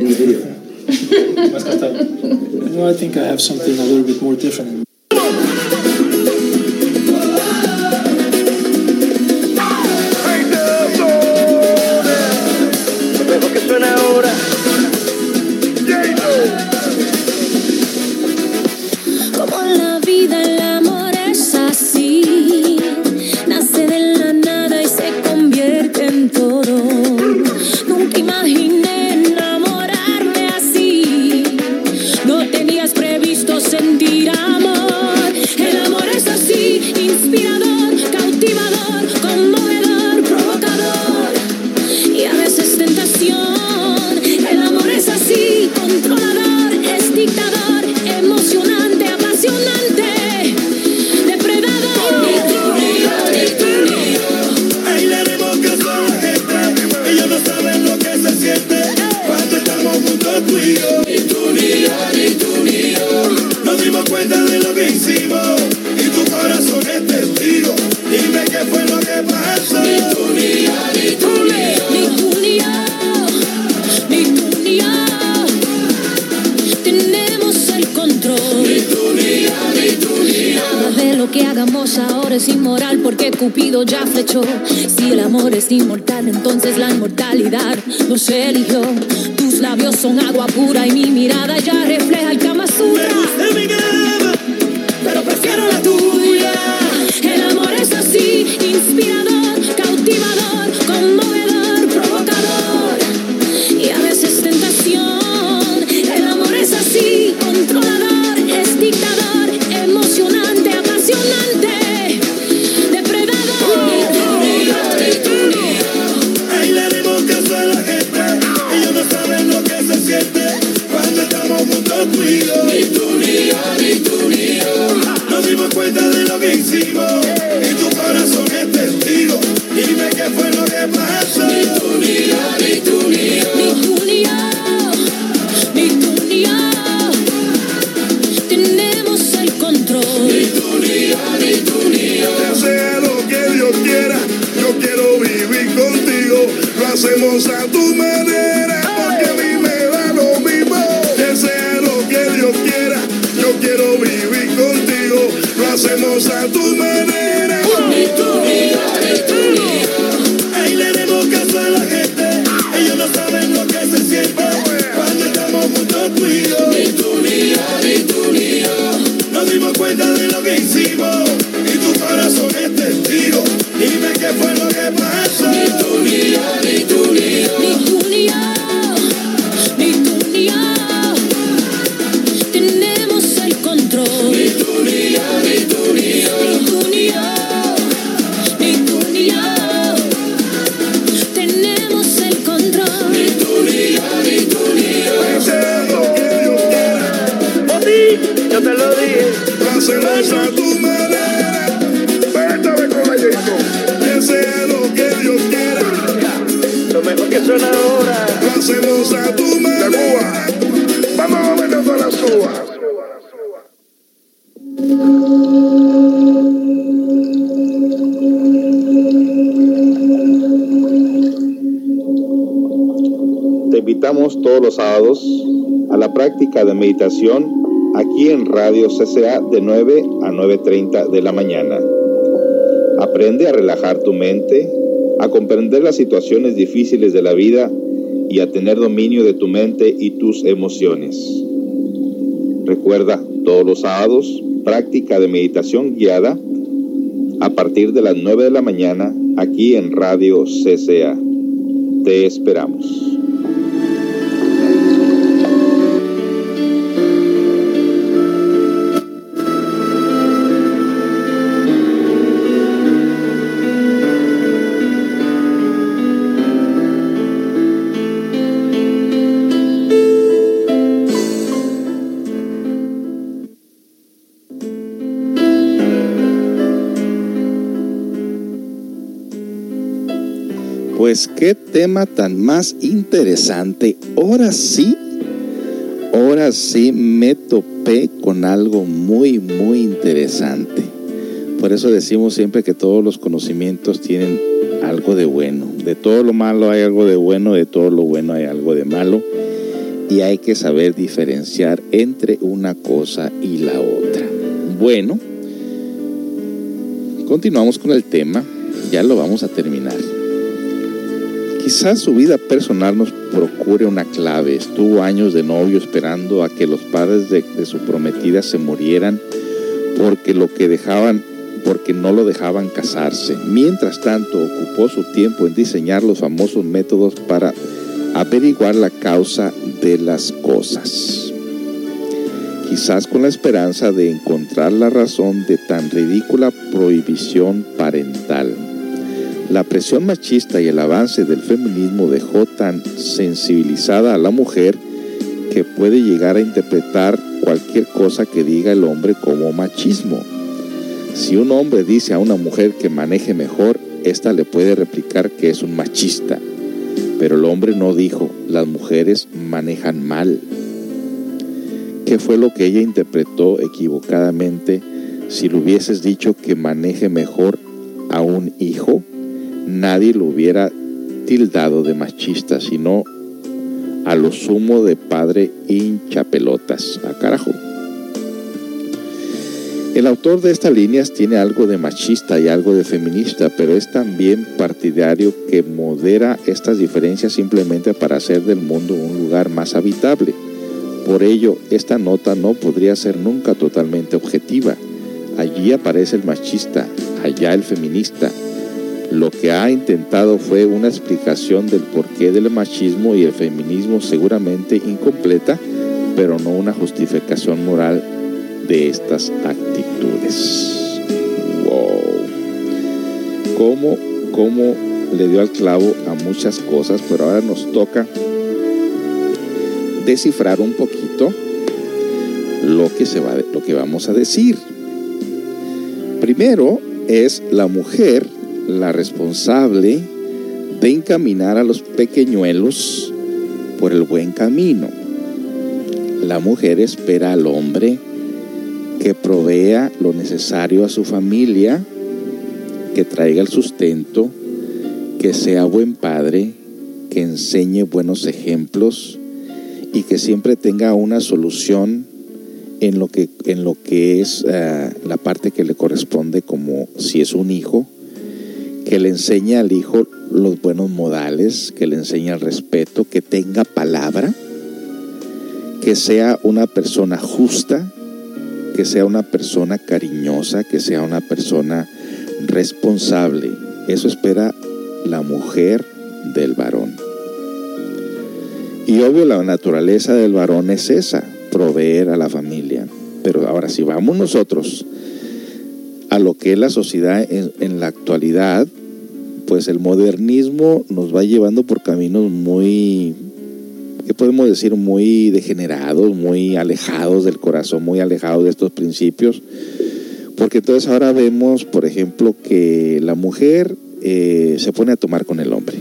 in the video. <laughs> no, I think I have something a little bit more different. Aquí en Radio CCA de 9 a 9.30 de la mañana. Aprende a relajar tu mente, a comprender las situaciones difíciles de la vida y a tener dominio de tu mente y tus emociones. Recuerda, todos los sábados, práctica de meditación guiada a partir de las 9 de la mañana aquí en Radio CCA. Te esperamos. Qué tema tan más interesante. Ahora sí, ahora sí me topé con algo muy, muy interesante. Por eso decimos siempre que todos los conocimientos tienen algo de bueno. De todo lo malo hay algo de bueno, de todo lo bueno hay algo de malo. Y hay que saber diferenciar entre una cosa y la otra. Bueno, continuamos con el tema. Ya lo vamos a terminar. Quizás su vida personal nos procure una clave. Estuvo años de novio esperando a que los padres de, de su prometida se murieran porque lo que dejaban, porque no lo dejaban casarse. Mientras tanto, ocupó su tiempo en diseñar los famosos métodos para averiguar la causa de las cosas. Quizás con la esperanza de encontrar la razón de tan ridícula prohibición parental. La presión machista y el avance del feminismo dejó tan sensibilizada a la mujer que puede llegar a interpretar cualquier cosa que diga el hombre como machismo. Si un hombre dice a una mujer que maneje mejor, ésta le puede replicar que es un machista. Pero el hombre no dijo, las mujeres manejan mal. ¿Qué fue lo que ella interpretó equivocadamente si le hubieses dicho que maneje mejor a un hijo, nadie lo hubiera tildado de machista, sino a lo sumo de padre hincha pelotas. A carajo. El autor de estas líneas tiene algo de machista y algo de feminista, pero es también partidario que modera estas diferencias simplemente para hacer del mundo un lugar más habitable. Por ello, esta nota no podría ser nunca totalmente objetiva. Allí aparece el machista, allá el feminista. Lo que ha intentado fue una explicación del porqué del machismo y el feminismo seguramente incompleta, pero no una justificación moral de estas actitudes. Wow. ¿Cómo, cómo le dio al clavo a muchas cosas, pero ahora nos toca descifrar un poquito lo que, se va, lo que vamos a decir. Primero es la mujer la responsable de encaminar a los pequeñuelos por el buen camino. La mujer espera al hombre que provea lo necesario a su familia, que traiga el sustento, que sea buen padre, que enseñe buenos ejemplos y que siempre tenga una solución en lo que, en lo que es uh, la parte que le corresponde como si es un hijo, que le enseñe al hijo los buenos modales, que le enseñe el respeto, que tenga palabra, que sea una persona justa, que sea una persona cariñosa, que sea una persona responsable. Eso espera la mujer del varón. Y obvio la naturaleza del varón es esa, proveer a la familia. Pero ahora si vamos nosotros a lo que es la sociedad en, en la actualidad, pues el modernismo nos va llevando por caminos muy ¿qué podemos decir? Muy degenerados, muy alejados del corazón, muy alejados de estos principios. Porque entonces ahora vemos, por ejemplo, que la mujer eh, se pone a tomar con el hombre.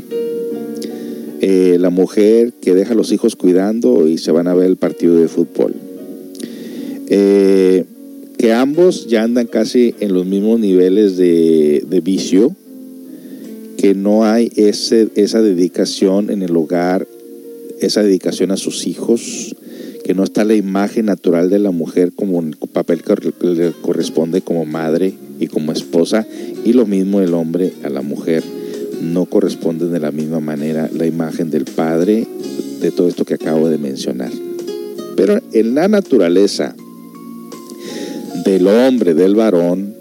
Eh, la mujer que deja a los hijos cuidando y se van a ver el partido de fútbol. Eh, que ambos ya andan casi en los mismos niveles de, de vicio, que no hay ese, esa dedicación en el hogar, esa dedicación a sus hijos, que no está la imagen natural de la mujer como el papel que le corresponde como madre y como esposa, y lo mismo el hombre a la mujer. No corresponde de la misma manera la imagen del padre de todo esto que acabo de mencionar. Pero en la naturaleza del hombre, del varón,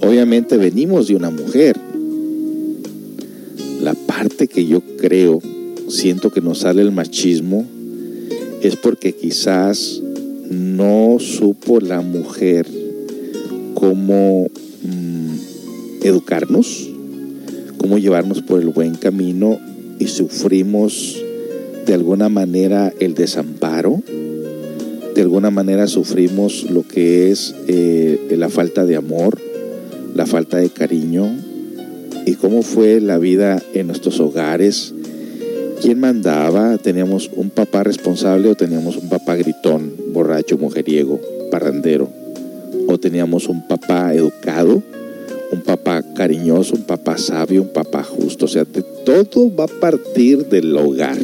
obviamente venimos de una mujer. Parte que yo creo siento que nos sale el machismo es porque quizás no supo la mujer cómo mmm, educarnos, cómo llevarnos por el buen camino y sufrimos de alguna manera el desamparo, de alguna manera sufrimos lo que es eh, la falta de amor, la falta de cariño y cómo fue la vida en nuestros hogares, quién mandaba, teníamos un papá responsable o teníamos un papá gritón, borracho, mujeriego, parrandero, o teníamos un papá educado, un papá cariñoso, un papá sabio, un papá justo, o sea, todo va a partir del hogar,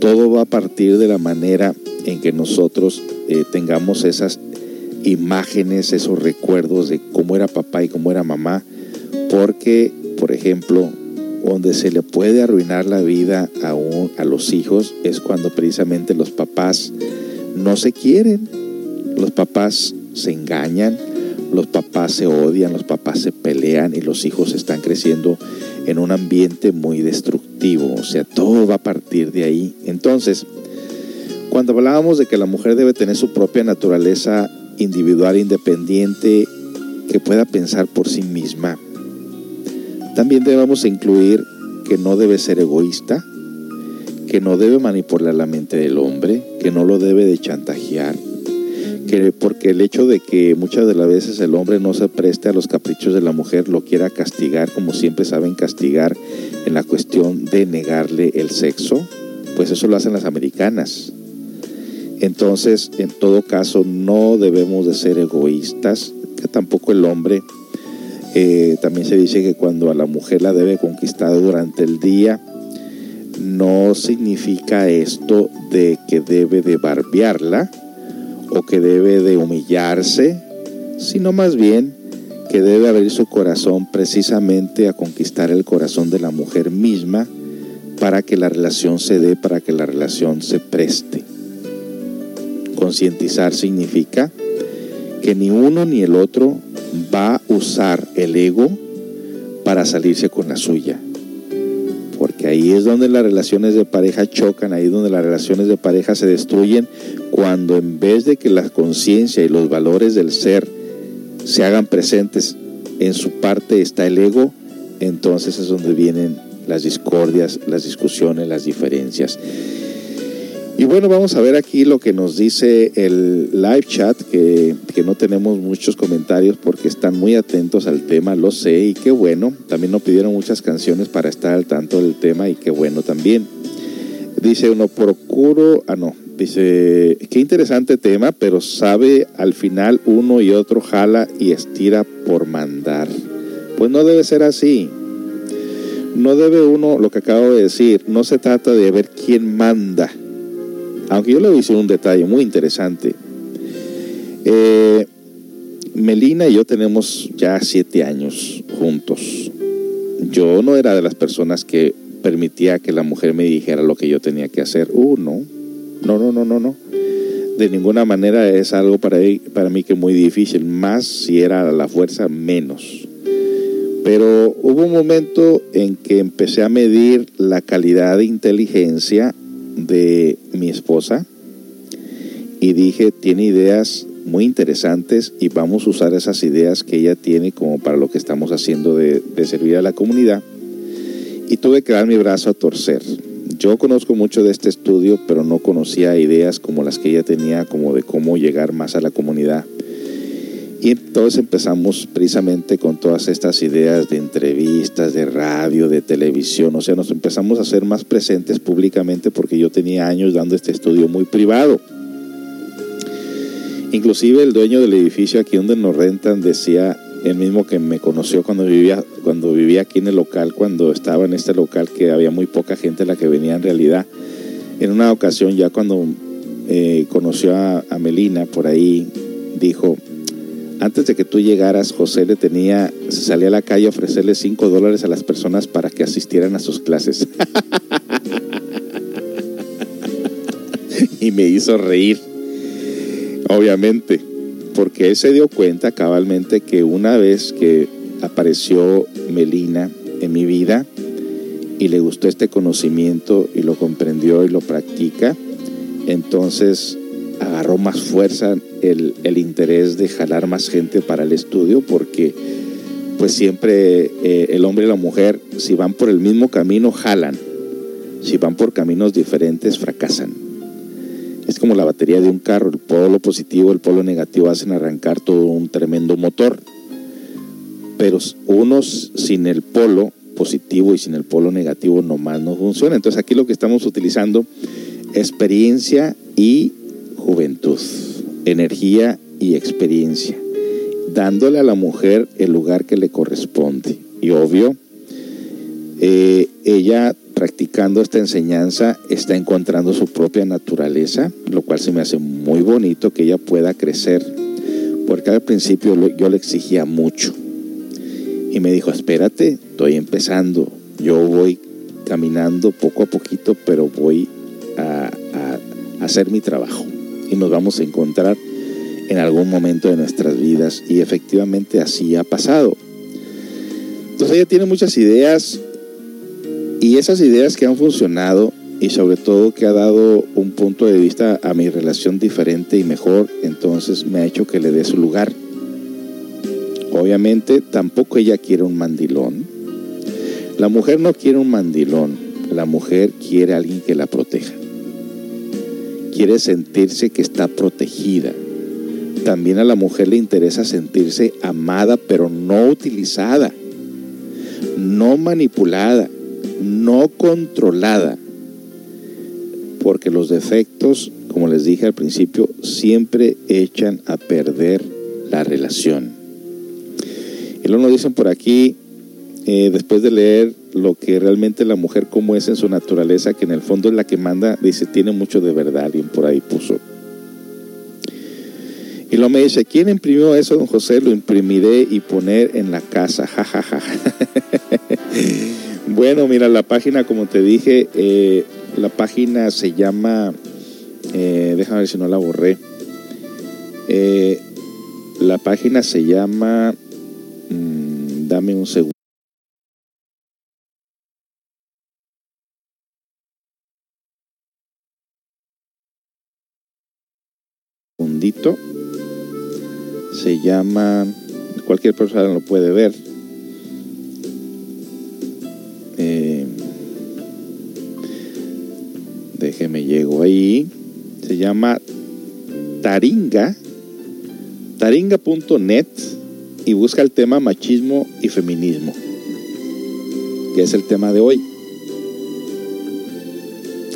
todo va a partir de la manera en que nosotros eh, tengamos esas imágenes, esos recuerdos de cómo era papá y cómo era mamá, porque, por ejemplo, donde se le puede arruinar la vida a, un, a los hijos es cuando precisamente los papás no se quieren, los papás se engañan, los papás se odian, los papás se pelean y los hijos están creciendo en un ambiente muy destructivo, o sea, todo va a partir de ahí. Entonces, cuando hablábamos de que la mujer debe tener su propia naturaleza individual, independiente, que pueda pensar por sí misma, también debemos incluir que no debe ser egoísta, que no debe manipular la mente del hombre, que no lo debe de chantajear, que porque el hecho de que muchas de las veces el hombre no se preste a los caprichos de la mujer lo quiera castigar, como siempre saben castigar en la cuestión de negarle el sexo, pues eso lo hacen las americanas. Entonces, en todo caso, no debemos de ser egoístas, significa tampoco el hombre. Eh, también se dice que cuando a la mujer la debe conquistar durante el día, no significa esto de que debe de barbearla o que debe de humillarse, sino más bien que debe abrir su corazón precisamente a conquistar el corazón de la mujer misma para que la relación se dé, para que la relación se preste. Concientizar significa que ni uno ni el otro va a usar el ego para salirse con la suya. Porque ahí es donde las relaciones de pareja chocan, ahí es donde las relaciones de pareja se destruyen, cuando en vez de que la conciencia y los valores del ser se hagan presentes en su parte está el ego, entonces es donde vienen las discordias, las discusiones, las diferencias. Y bueno, vamos a ver aquí lo que nos dice el live chat, que, no tenemos muchos comentarios porque están muy atentos al tema, lo sé, y qué bueno. También nos pidieron muchas canciones para estar al tanto del tema y qué bueno también. Dice uno, procuro, ah no, dice, qué interesante tema, pero sabe al final uno y otro jala y estira por mandar. Pues no debe ser así. No debe uno, lo que acabo de decir, no se trata de ver quién manda aunque yo le voy a decir un detalle muy interesante. Eh, Melina y yo tenemos ya siete años juntos. Yo no era de las personas que permitía que la mujer me dijera lo que yo tenía que hacer. Uh, no. No, no, no, no, no. De ninguna manera es algo para, mí que muy difícil. Más si era la fuerza, menos. Pero hubo un momento en que empecé a medir la calidad de inteligencia de mi esposa y dije, tiene ideas muy interesantes y vamos a usar esas ideas que ella tiene como para lo que estamos haciendo de, de servir a la comunidad. Y tuve que dar mi brazo a torcer. Yo conozco mucho de este estudio, pero no conocía ideas como las que ella tenía, como de cómo llegar más a la comunidad. Y entonces empezamos precisamente con todas estas ideas de entrevistas, de radio, de televisión, o sea, nos empezamos a ser más presentes públicamente porque yo tenía años dando este estudio muy privado. Inclusive el dueño del edificio aquí donde nos rentan decía, el mismo que me conoció cuando vivía, cuando vivía aquí en el local, cuando estaba en este local, que había muy poca gente la que venía en realidad. En una ocasión ya cuando eh, conoció a Melina por ahí, dijo, antes de que tú llegaras, José le tenía, se salía a la calle a ofrecerle 5 dólares a las personas para que asistieran a sus clases. <laughs> y me hizo reír, obviamente, porque él se dio cuenta cabalmente que una vez que apareció Melina en mi vida y le gustó este conocimiento y lo comprendió y lo practica, entonces agarró más fuerza el, el, interés de jalar más gente para el estudio porque pues siempre eh, el hombre y la mujer si van por el mismo camino jalan, si van por caminos diferentes fracasan. Es como la batería de un carro, el polo positivo, el polo negativo hacen arrancar todo un tremendo motor. Pero unos sin el polo positivo y sin el polo negativo nomás no funciona. Entonces aquí lo que estamos utilizando experiencia y juventud, energía y experiencia, dándole a la mujer el lugar que le corresponde. Y obvio, eh, ella practicando esta enseñanza está encontrando su propia naturaleza, lo cual se me hace muy bonito que ella pueda crecer, porque al principio yo le exigía mucho. Y me dijo, espérate, estoy empezando, yo voy caminando poco a poquito, pero voy a, a hacer mi trabajo y nos vamos a encontrar en algún momento de nuestras vidas y efectivamente así ha pasado. Entonces ella tiene muchas ideas y esas ideas que han funcionado y sobre todo que ha dado un punto de vista a mi relación diferente y mejor, entonces me ha hecho que le dé su lugar. Obviamente tampoco ella quiere un mandilón. La mujer no quiere un mandilón, la mujer quiere a alguien que la proteja quiere sentirse que está protegida. También a la mujer le interesa sentirse amada, pero no utilizada, no manipulada, no controlada. Porque los defectos, como les dije al principio, siempre echan a perder la relación. Y luego nos dicen por aquí, eh, después de leer lo que realmente la mujer como es en su naturaleza, que en el fondo es la que manda, dice, tiene mucho de verdad, alguien por ahí puso. Y luego me dice, ¿quién imprimió eso, don José? Lo imprimiré y poner en la casa, jajaja. <laughs> bueno, mira, la página, como te dije, eh, la página se llama, eh, déjame ver si no la borré. Eh, la página se llama, mm, dame un segundo. Se llama, cualquier persona lo puede ver. Eh, déjeme llego ahí. Se llama Taringa, taringa.net y busca el tema machismo y feminismo, que es el tema de hoy.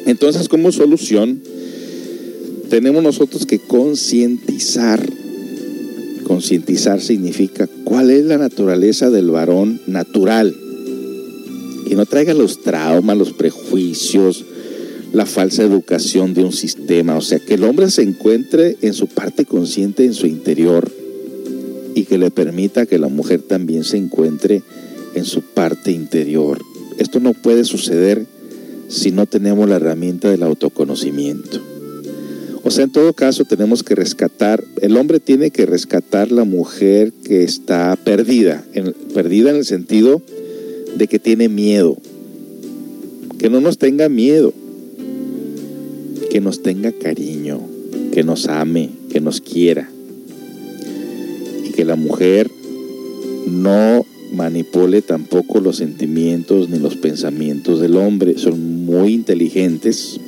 Entonces, como solución, tenemos nosotros que concientizar. Concientizar significa cuál es la naturaleza del varón natural. Que no traiga los traumas, los prejuicios, la falsa educación de un sistema. O sea, que el hombre se encuentre en su parte consciente, en su interior, y que le permita que la mujer también se encuentre en su parte interior. Esto no puede suceder si no tenemos la herramienta del autoconocimiento. O sea, en todo caso tenemos que rescatar, el hombre tiene que rescatar la mujer que está perdida, perdida en el sentido de que tiene miedo, que no nos tenga miedo, que nos tenga cariño, que nos ame, que nos quiera. Y que la mujer no manipule tampoco los sentimientos ni los pensamientos del hombre. Son muy inteligentes.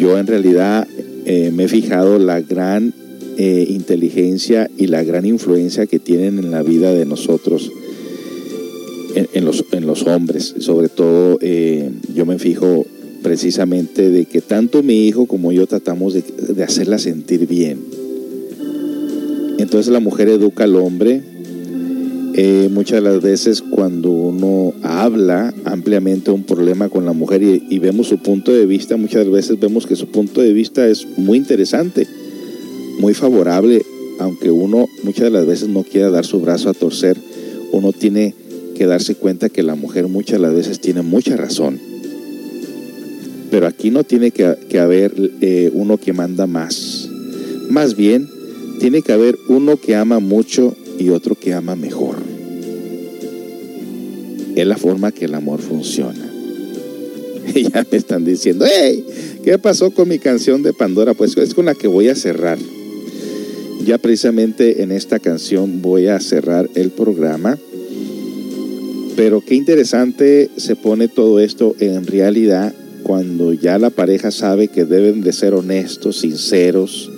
Yo en realidad eh, me he fijado la gran eh, inteligencia y la gran influencia que tienen en la vida de nosotros, en, los, en los hombres. Sobre todo eh, yo me fijo precisamente de que tanto mi hijo como yo tratamos de hacerla sentir bien. Entonces la mujer educa al hombre. Eh, muchas las veces cuando uno habla ampliamente un problema con la mujer y, vemos su punto de vista, muchas veces vemos que su punto de vista es muy interesante, muy favorable, aunque uno muchas las veces no quiera dar su brazo a torcer, uno tiene que darse cuenta que la mujer muchas las veces tiene mucha razón. Pero aquí no tiene que, que haber eh, uno que manda más. Más bien, tiene que haber uno que ama mucho y otro que ama mejor. Es la forma que el amor funciona. <laughs> Ya me están diciendo, hey, ¿qué pasó con mi canción de Pandora? Pues es con la que voy a cerrar. Ya precisamente en esta canción voy a cerrar el programa. Pero qué interesante se pone todo esto en realidad cuando ya la pareja sabe que deben de ser honestos, sinceros,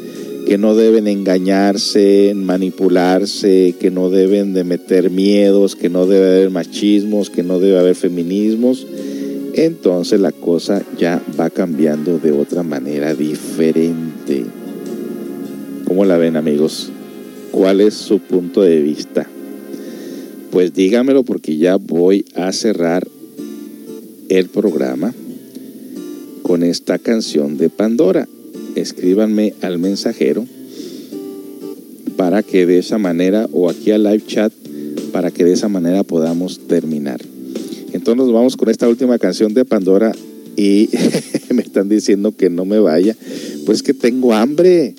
que no deben engañarse, manipularse, que no deben de meter miedos, que no debe haber machismos, que no debe haber feminismos, entonces la cosa ya va cambiando de otra manera diferente. ¿Cómo la ven amigos? ¿Cuál es su punto de vista? Pues dígamelo porque ya voy a cerrar el programa con esta canción de Pandora escríbanme al mensajero para que de esa manera, o aquí al live chat, para que de esa manera podamos terminar. Entonces nos vamos con esta última canción de Pandora y <laughs> me están diciendo que no me vaya. Pues que tengo hambre.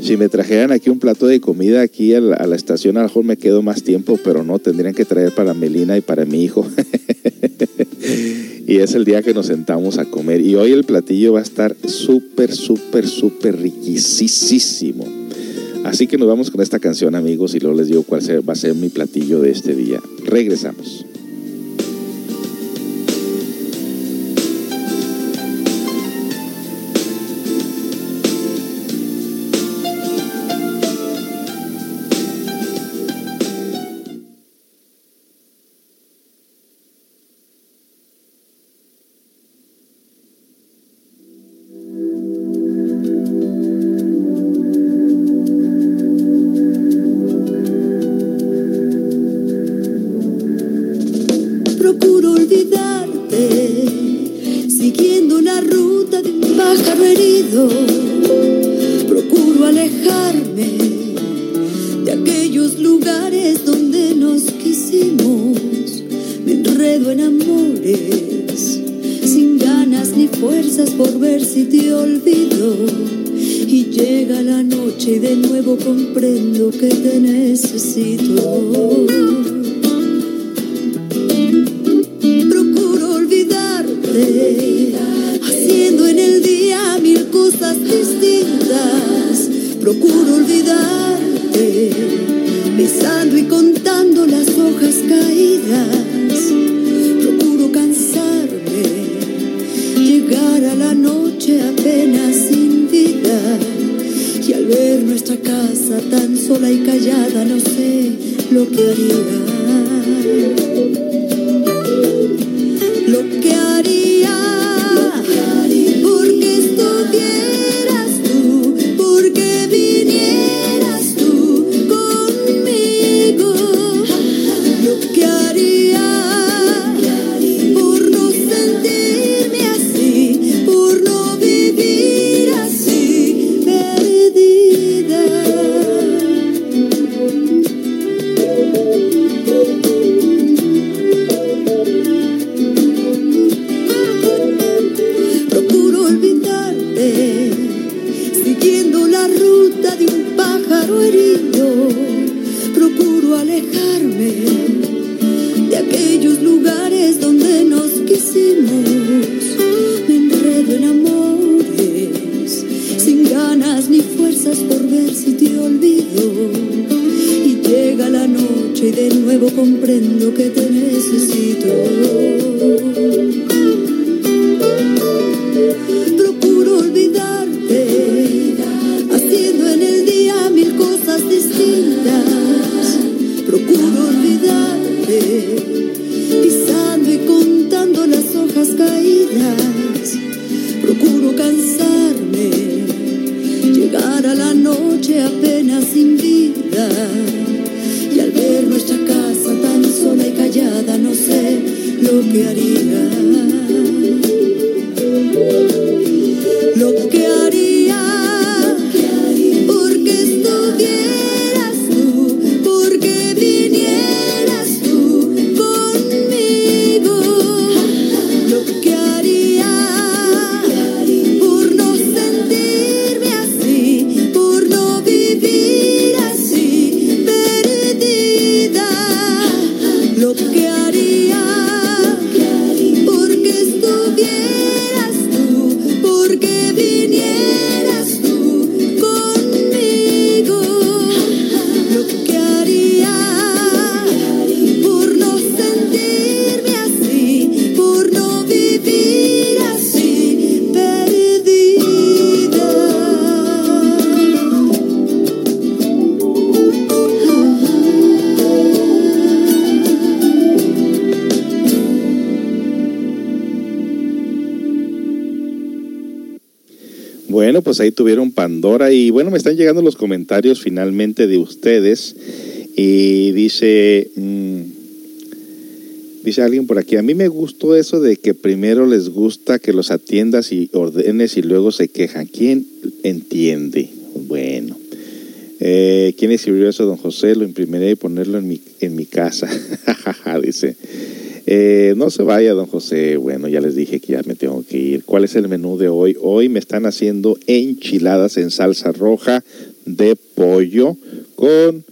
Si me trajeran aquí un plato de comida aquí a la, a la estación, a lo mejor me quedo más tiempo, pero no, tendrían que traer para Melina y para mi hijo. <laughs> y es el día que nos sentamos a comer. Y hoy el platillo va a estar súper, súper, súper riquísimo. Así que nos vamos con esta canción, amigos, y luego les digo cuál va a ser mi platillo de este día. Regresamos. Pues ahí tuvieron Pandora y bueno, me están llegando los comentarios finalmente de ustedes y dice, mm, dice alguien por aquí, a mí me gustó eso de que primero les gusta que los atiendas y ordenes y luego se quejan. ¿Quién entiende? Bueno. Eh, ¿Quién escribió eso, don José? Lo imprimiré y ponerlo en mi, en mi casa. <laughs> dice. Eh, no se vaya, don José. Bueno, ya les dije que ya me tengo que ir. ¿Cuál es el menú de hoy? Hoy me están haciendo enchiladas en salsa roja de pollo con,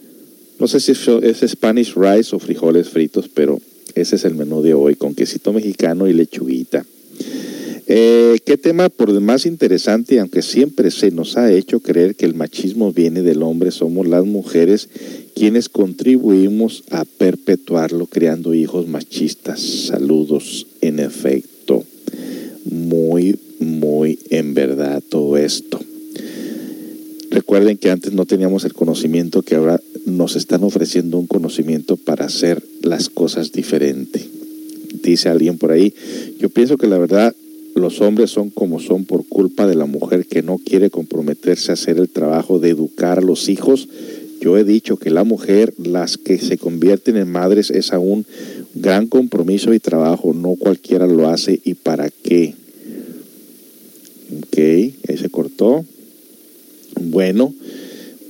no sé si es Spanish rice o frijoles fritos, pero ese es el menú de hoy, con quesito mexicano y lechuguita. Eh, ¿Qué tema por demás interesante, aunque siempre se nos ha hecho creer que el machismo viene del hombre, somos las mujeres quienes contribuimos a perpetuarlo creando hijos machistas. Saludos, en efecto. Muy, muy en verdad todo esto. Recuerden que antes no teníamos el conocimiento que ahora nos están ofreciendo un conocimiento para hacer las cosas diferente. Dice alguien por ahí, yo pienso que la verdad los hombres son como son por culpa de la mujer que no quiere comprometerse a hacer el trabajo de educar a los hijos. Yo he dicho que la mujer, las que se convierten en madres, es aún gran compromiso y trabajo. No cualquiera lo hace. ¿Y para qué? Ok, ahí se cortó. Bueno,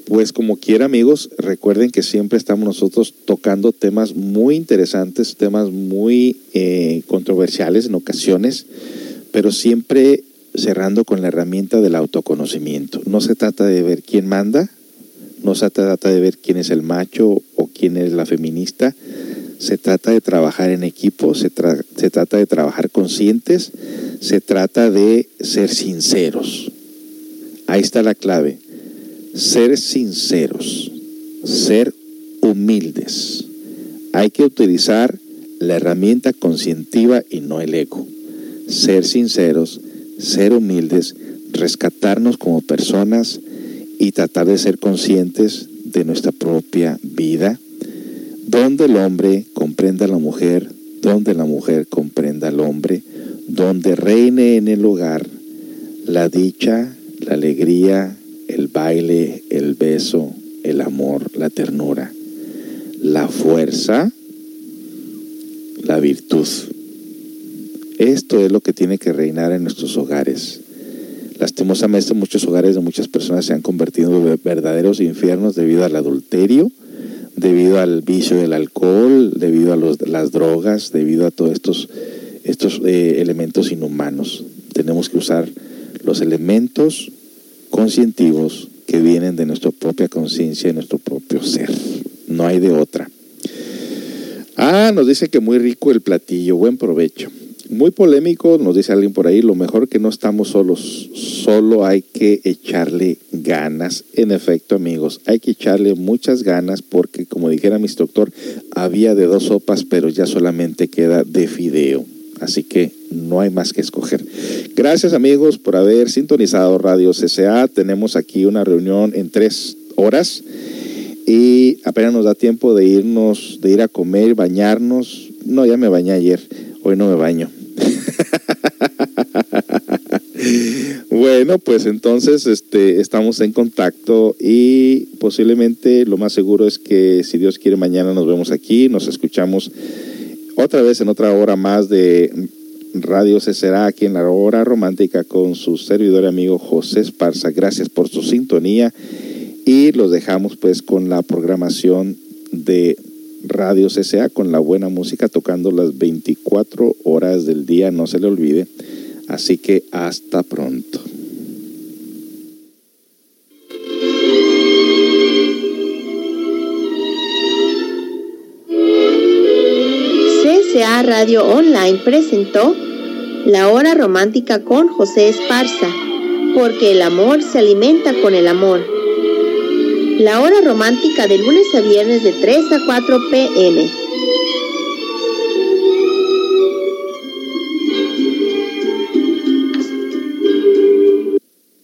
pues como quiera amigos, recuerden que siempre estamos nosotros tocando temas muy interesantes, temas muy eh, controversiales en ocasiones, pero siempre cerrando con la herramienta del autoconocimiento. No se trata de ver quién manda, no se trata de ver quién es el macho o quién es la feminista, se trata de trabajar en equipo, se, se trata de trabajar conscientes, se trata de ser sinceros. Ahí está la clave ser sinceros, ser humildes. Hay que utilizar la herramienta conscientiva y no el ego. Ser sinceros, ser humildes, rescatarnos como personas y tratar de ser conscientes de nuestra propia vida, donde el hombre comprenda a la mujer, donde la mujer comprenda al hombre, donde reine en el hogar la dicha, la alegría, el baile, el beso, el amor, la ternura, la fuerza, la virtud. Esto es lo que tiene que reinar en nuestros hogares. Lastimosamente muchos hogares de muchas personas se han convertido en verdaderos infiernos debido al adulterio, debido al vicio del alcohol, debido a las drogas, debido a todos estos, estos eh, elementos inhumanos. Tenemos que usar los elementos conscientivos que vienen de nuestra propia conciencia y nuestro propio ser. No hay de otra. Ah, nos dice que muy rico el platillo, buen provecho. Muy polémico, nos dice alguien por ahí, lo mejor que no estamos solos, solo hay que echarle ganas. En efecto, amigos, hay que echarle muchas ganas porque, como dijera mi instructor, había de dos sopas, pero ya solamente queda de fideo. Así que no hay más que escoger. Gracias amigos por haber sintonizado Radio CCA. Tenemos aquí una reunión en tres horas y apenas nos da tiempo de irnos, de ir a comer, bañarnos. No, ya me bañé ayer. Hoy no me baño. <laughs> bueno, pues entonces este, estamos en contacto y posiblemente lo más seguro es que si Dios quiere mañana nos vemos aquí, nos escuchamos otra vez en otra hora más de Radio será aquí en la hora romántica con su servidor y amigo José Esparza. Gracias por su sintonía y los dejamos pues con la programación de Radio CCA con la buena música tocando las 24 horas del día, no se le olvide. Así que hasta pronto. CCA Radio Online presentó La Hora Romántica con José Esparza, porque el amor se alimenta con el amor. La Hora Romántica de lunes a viernes de 3 a 4 pm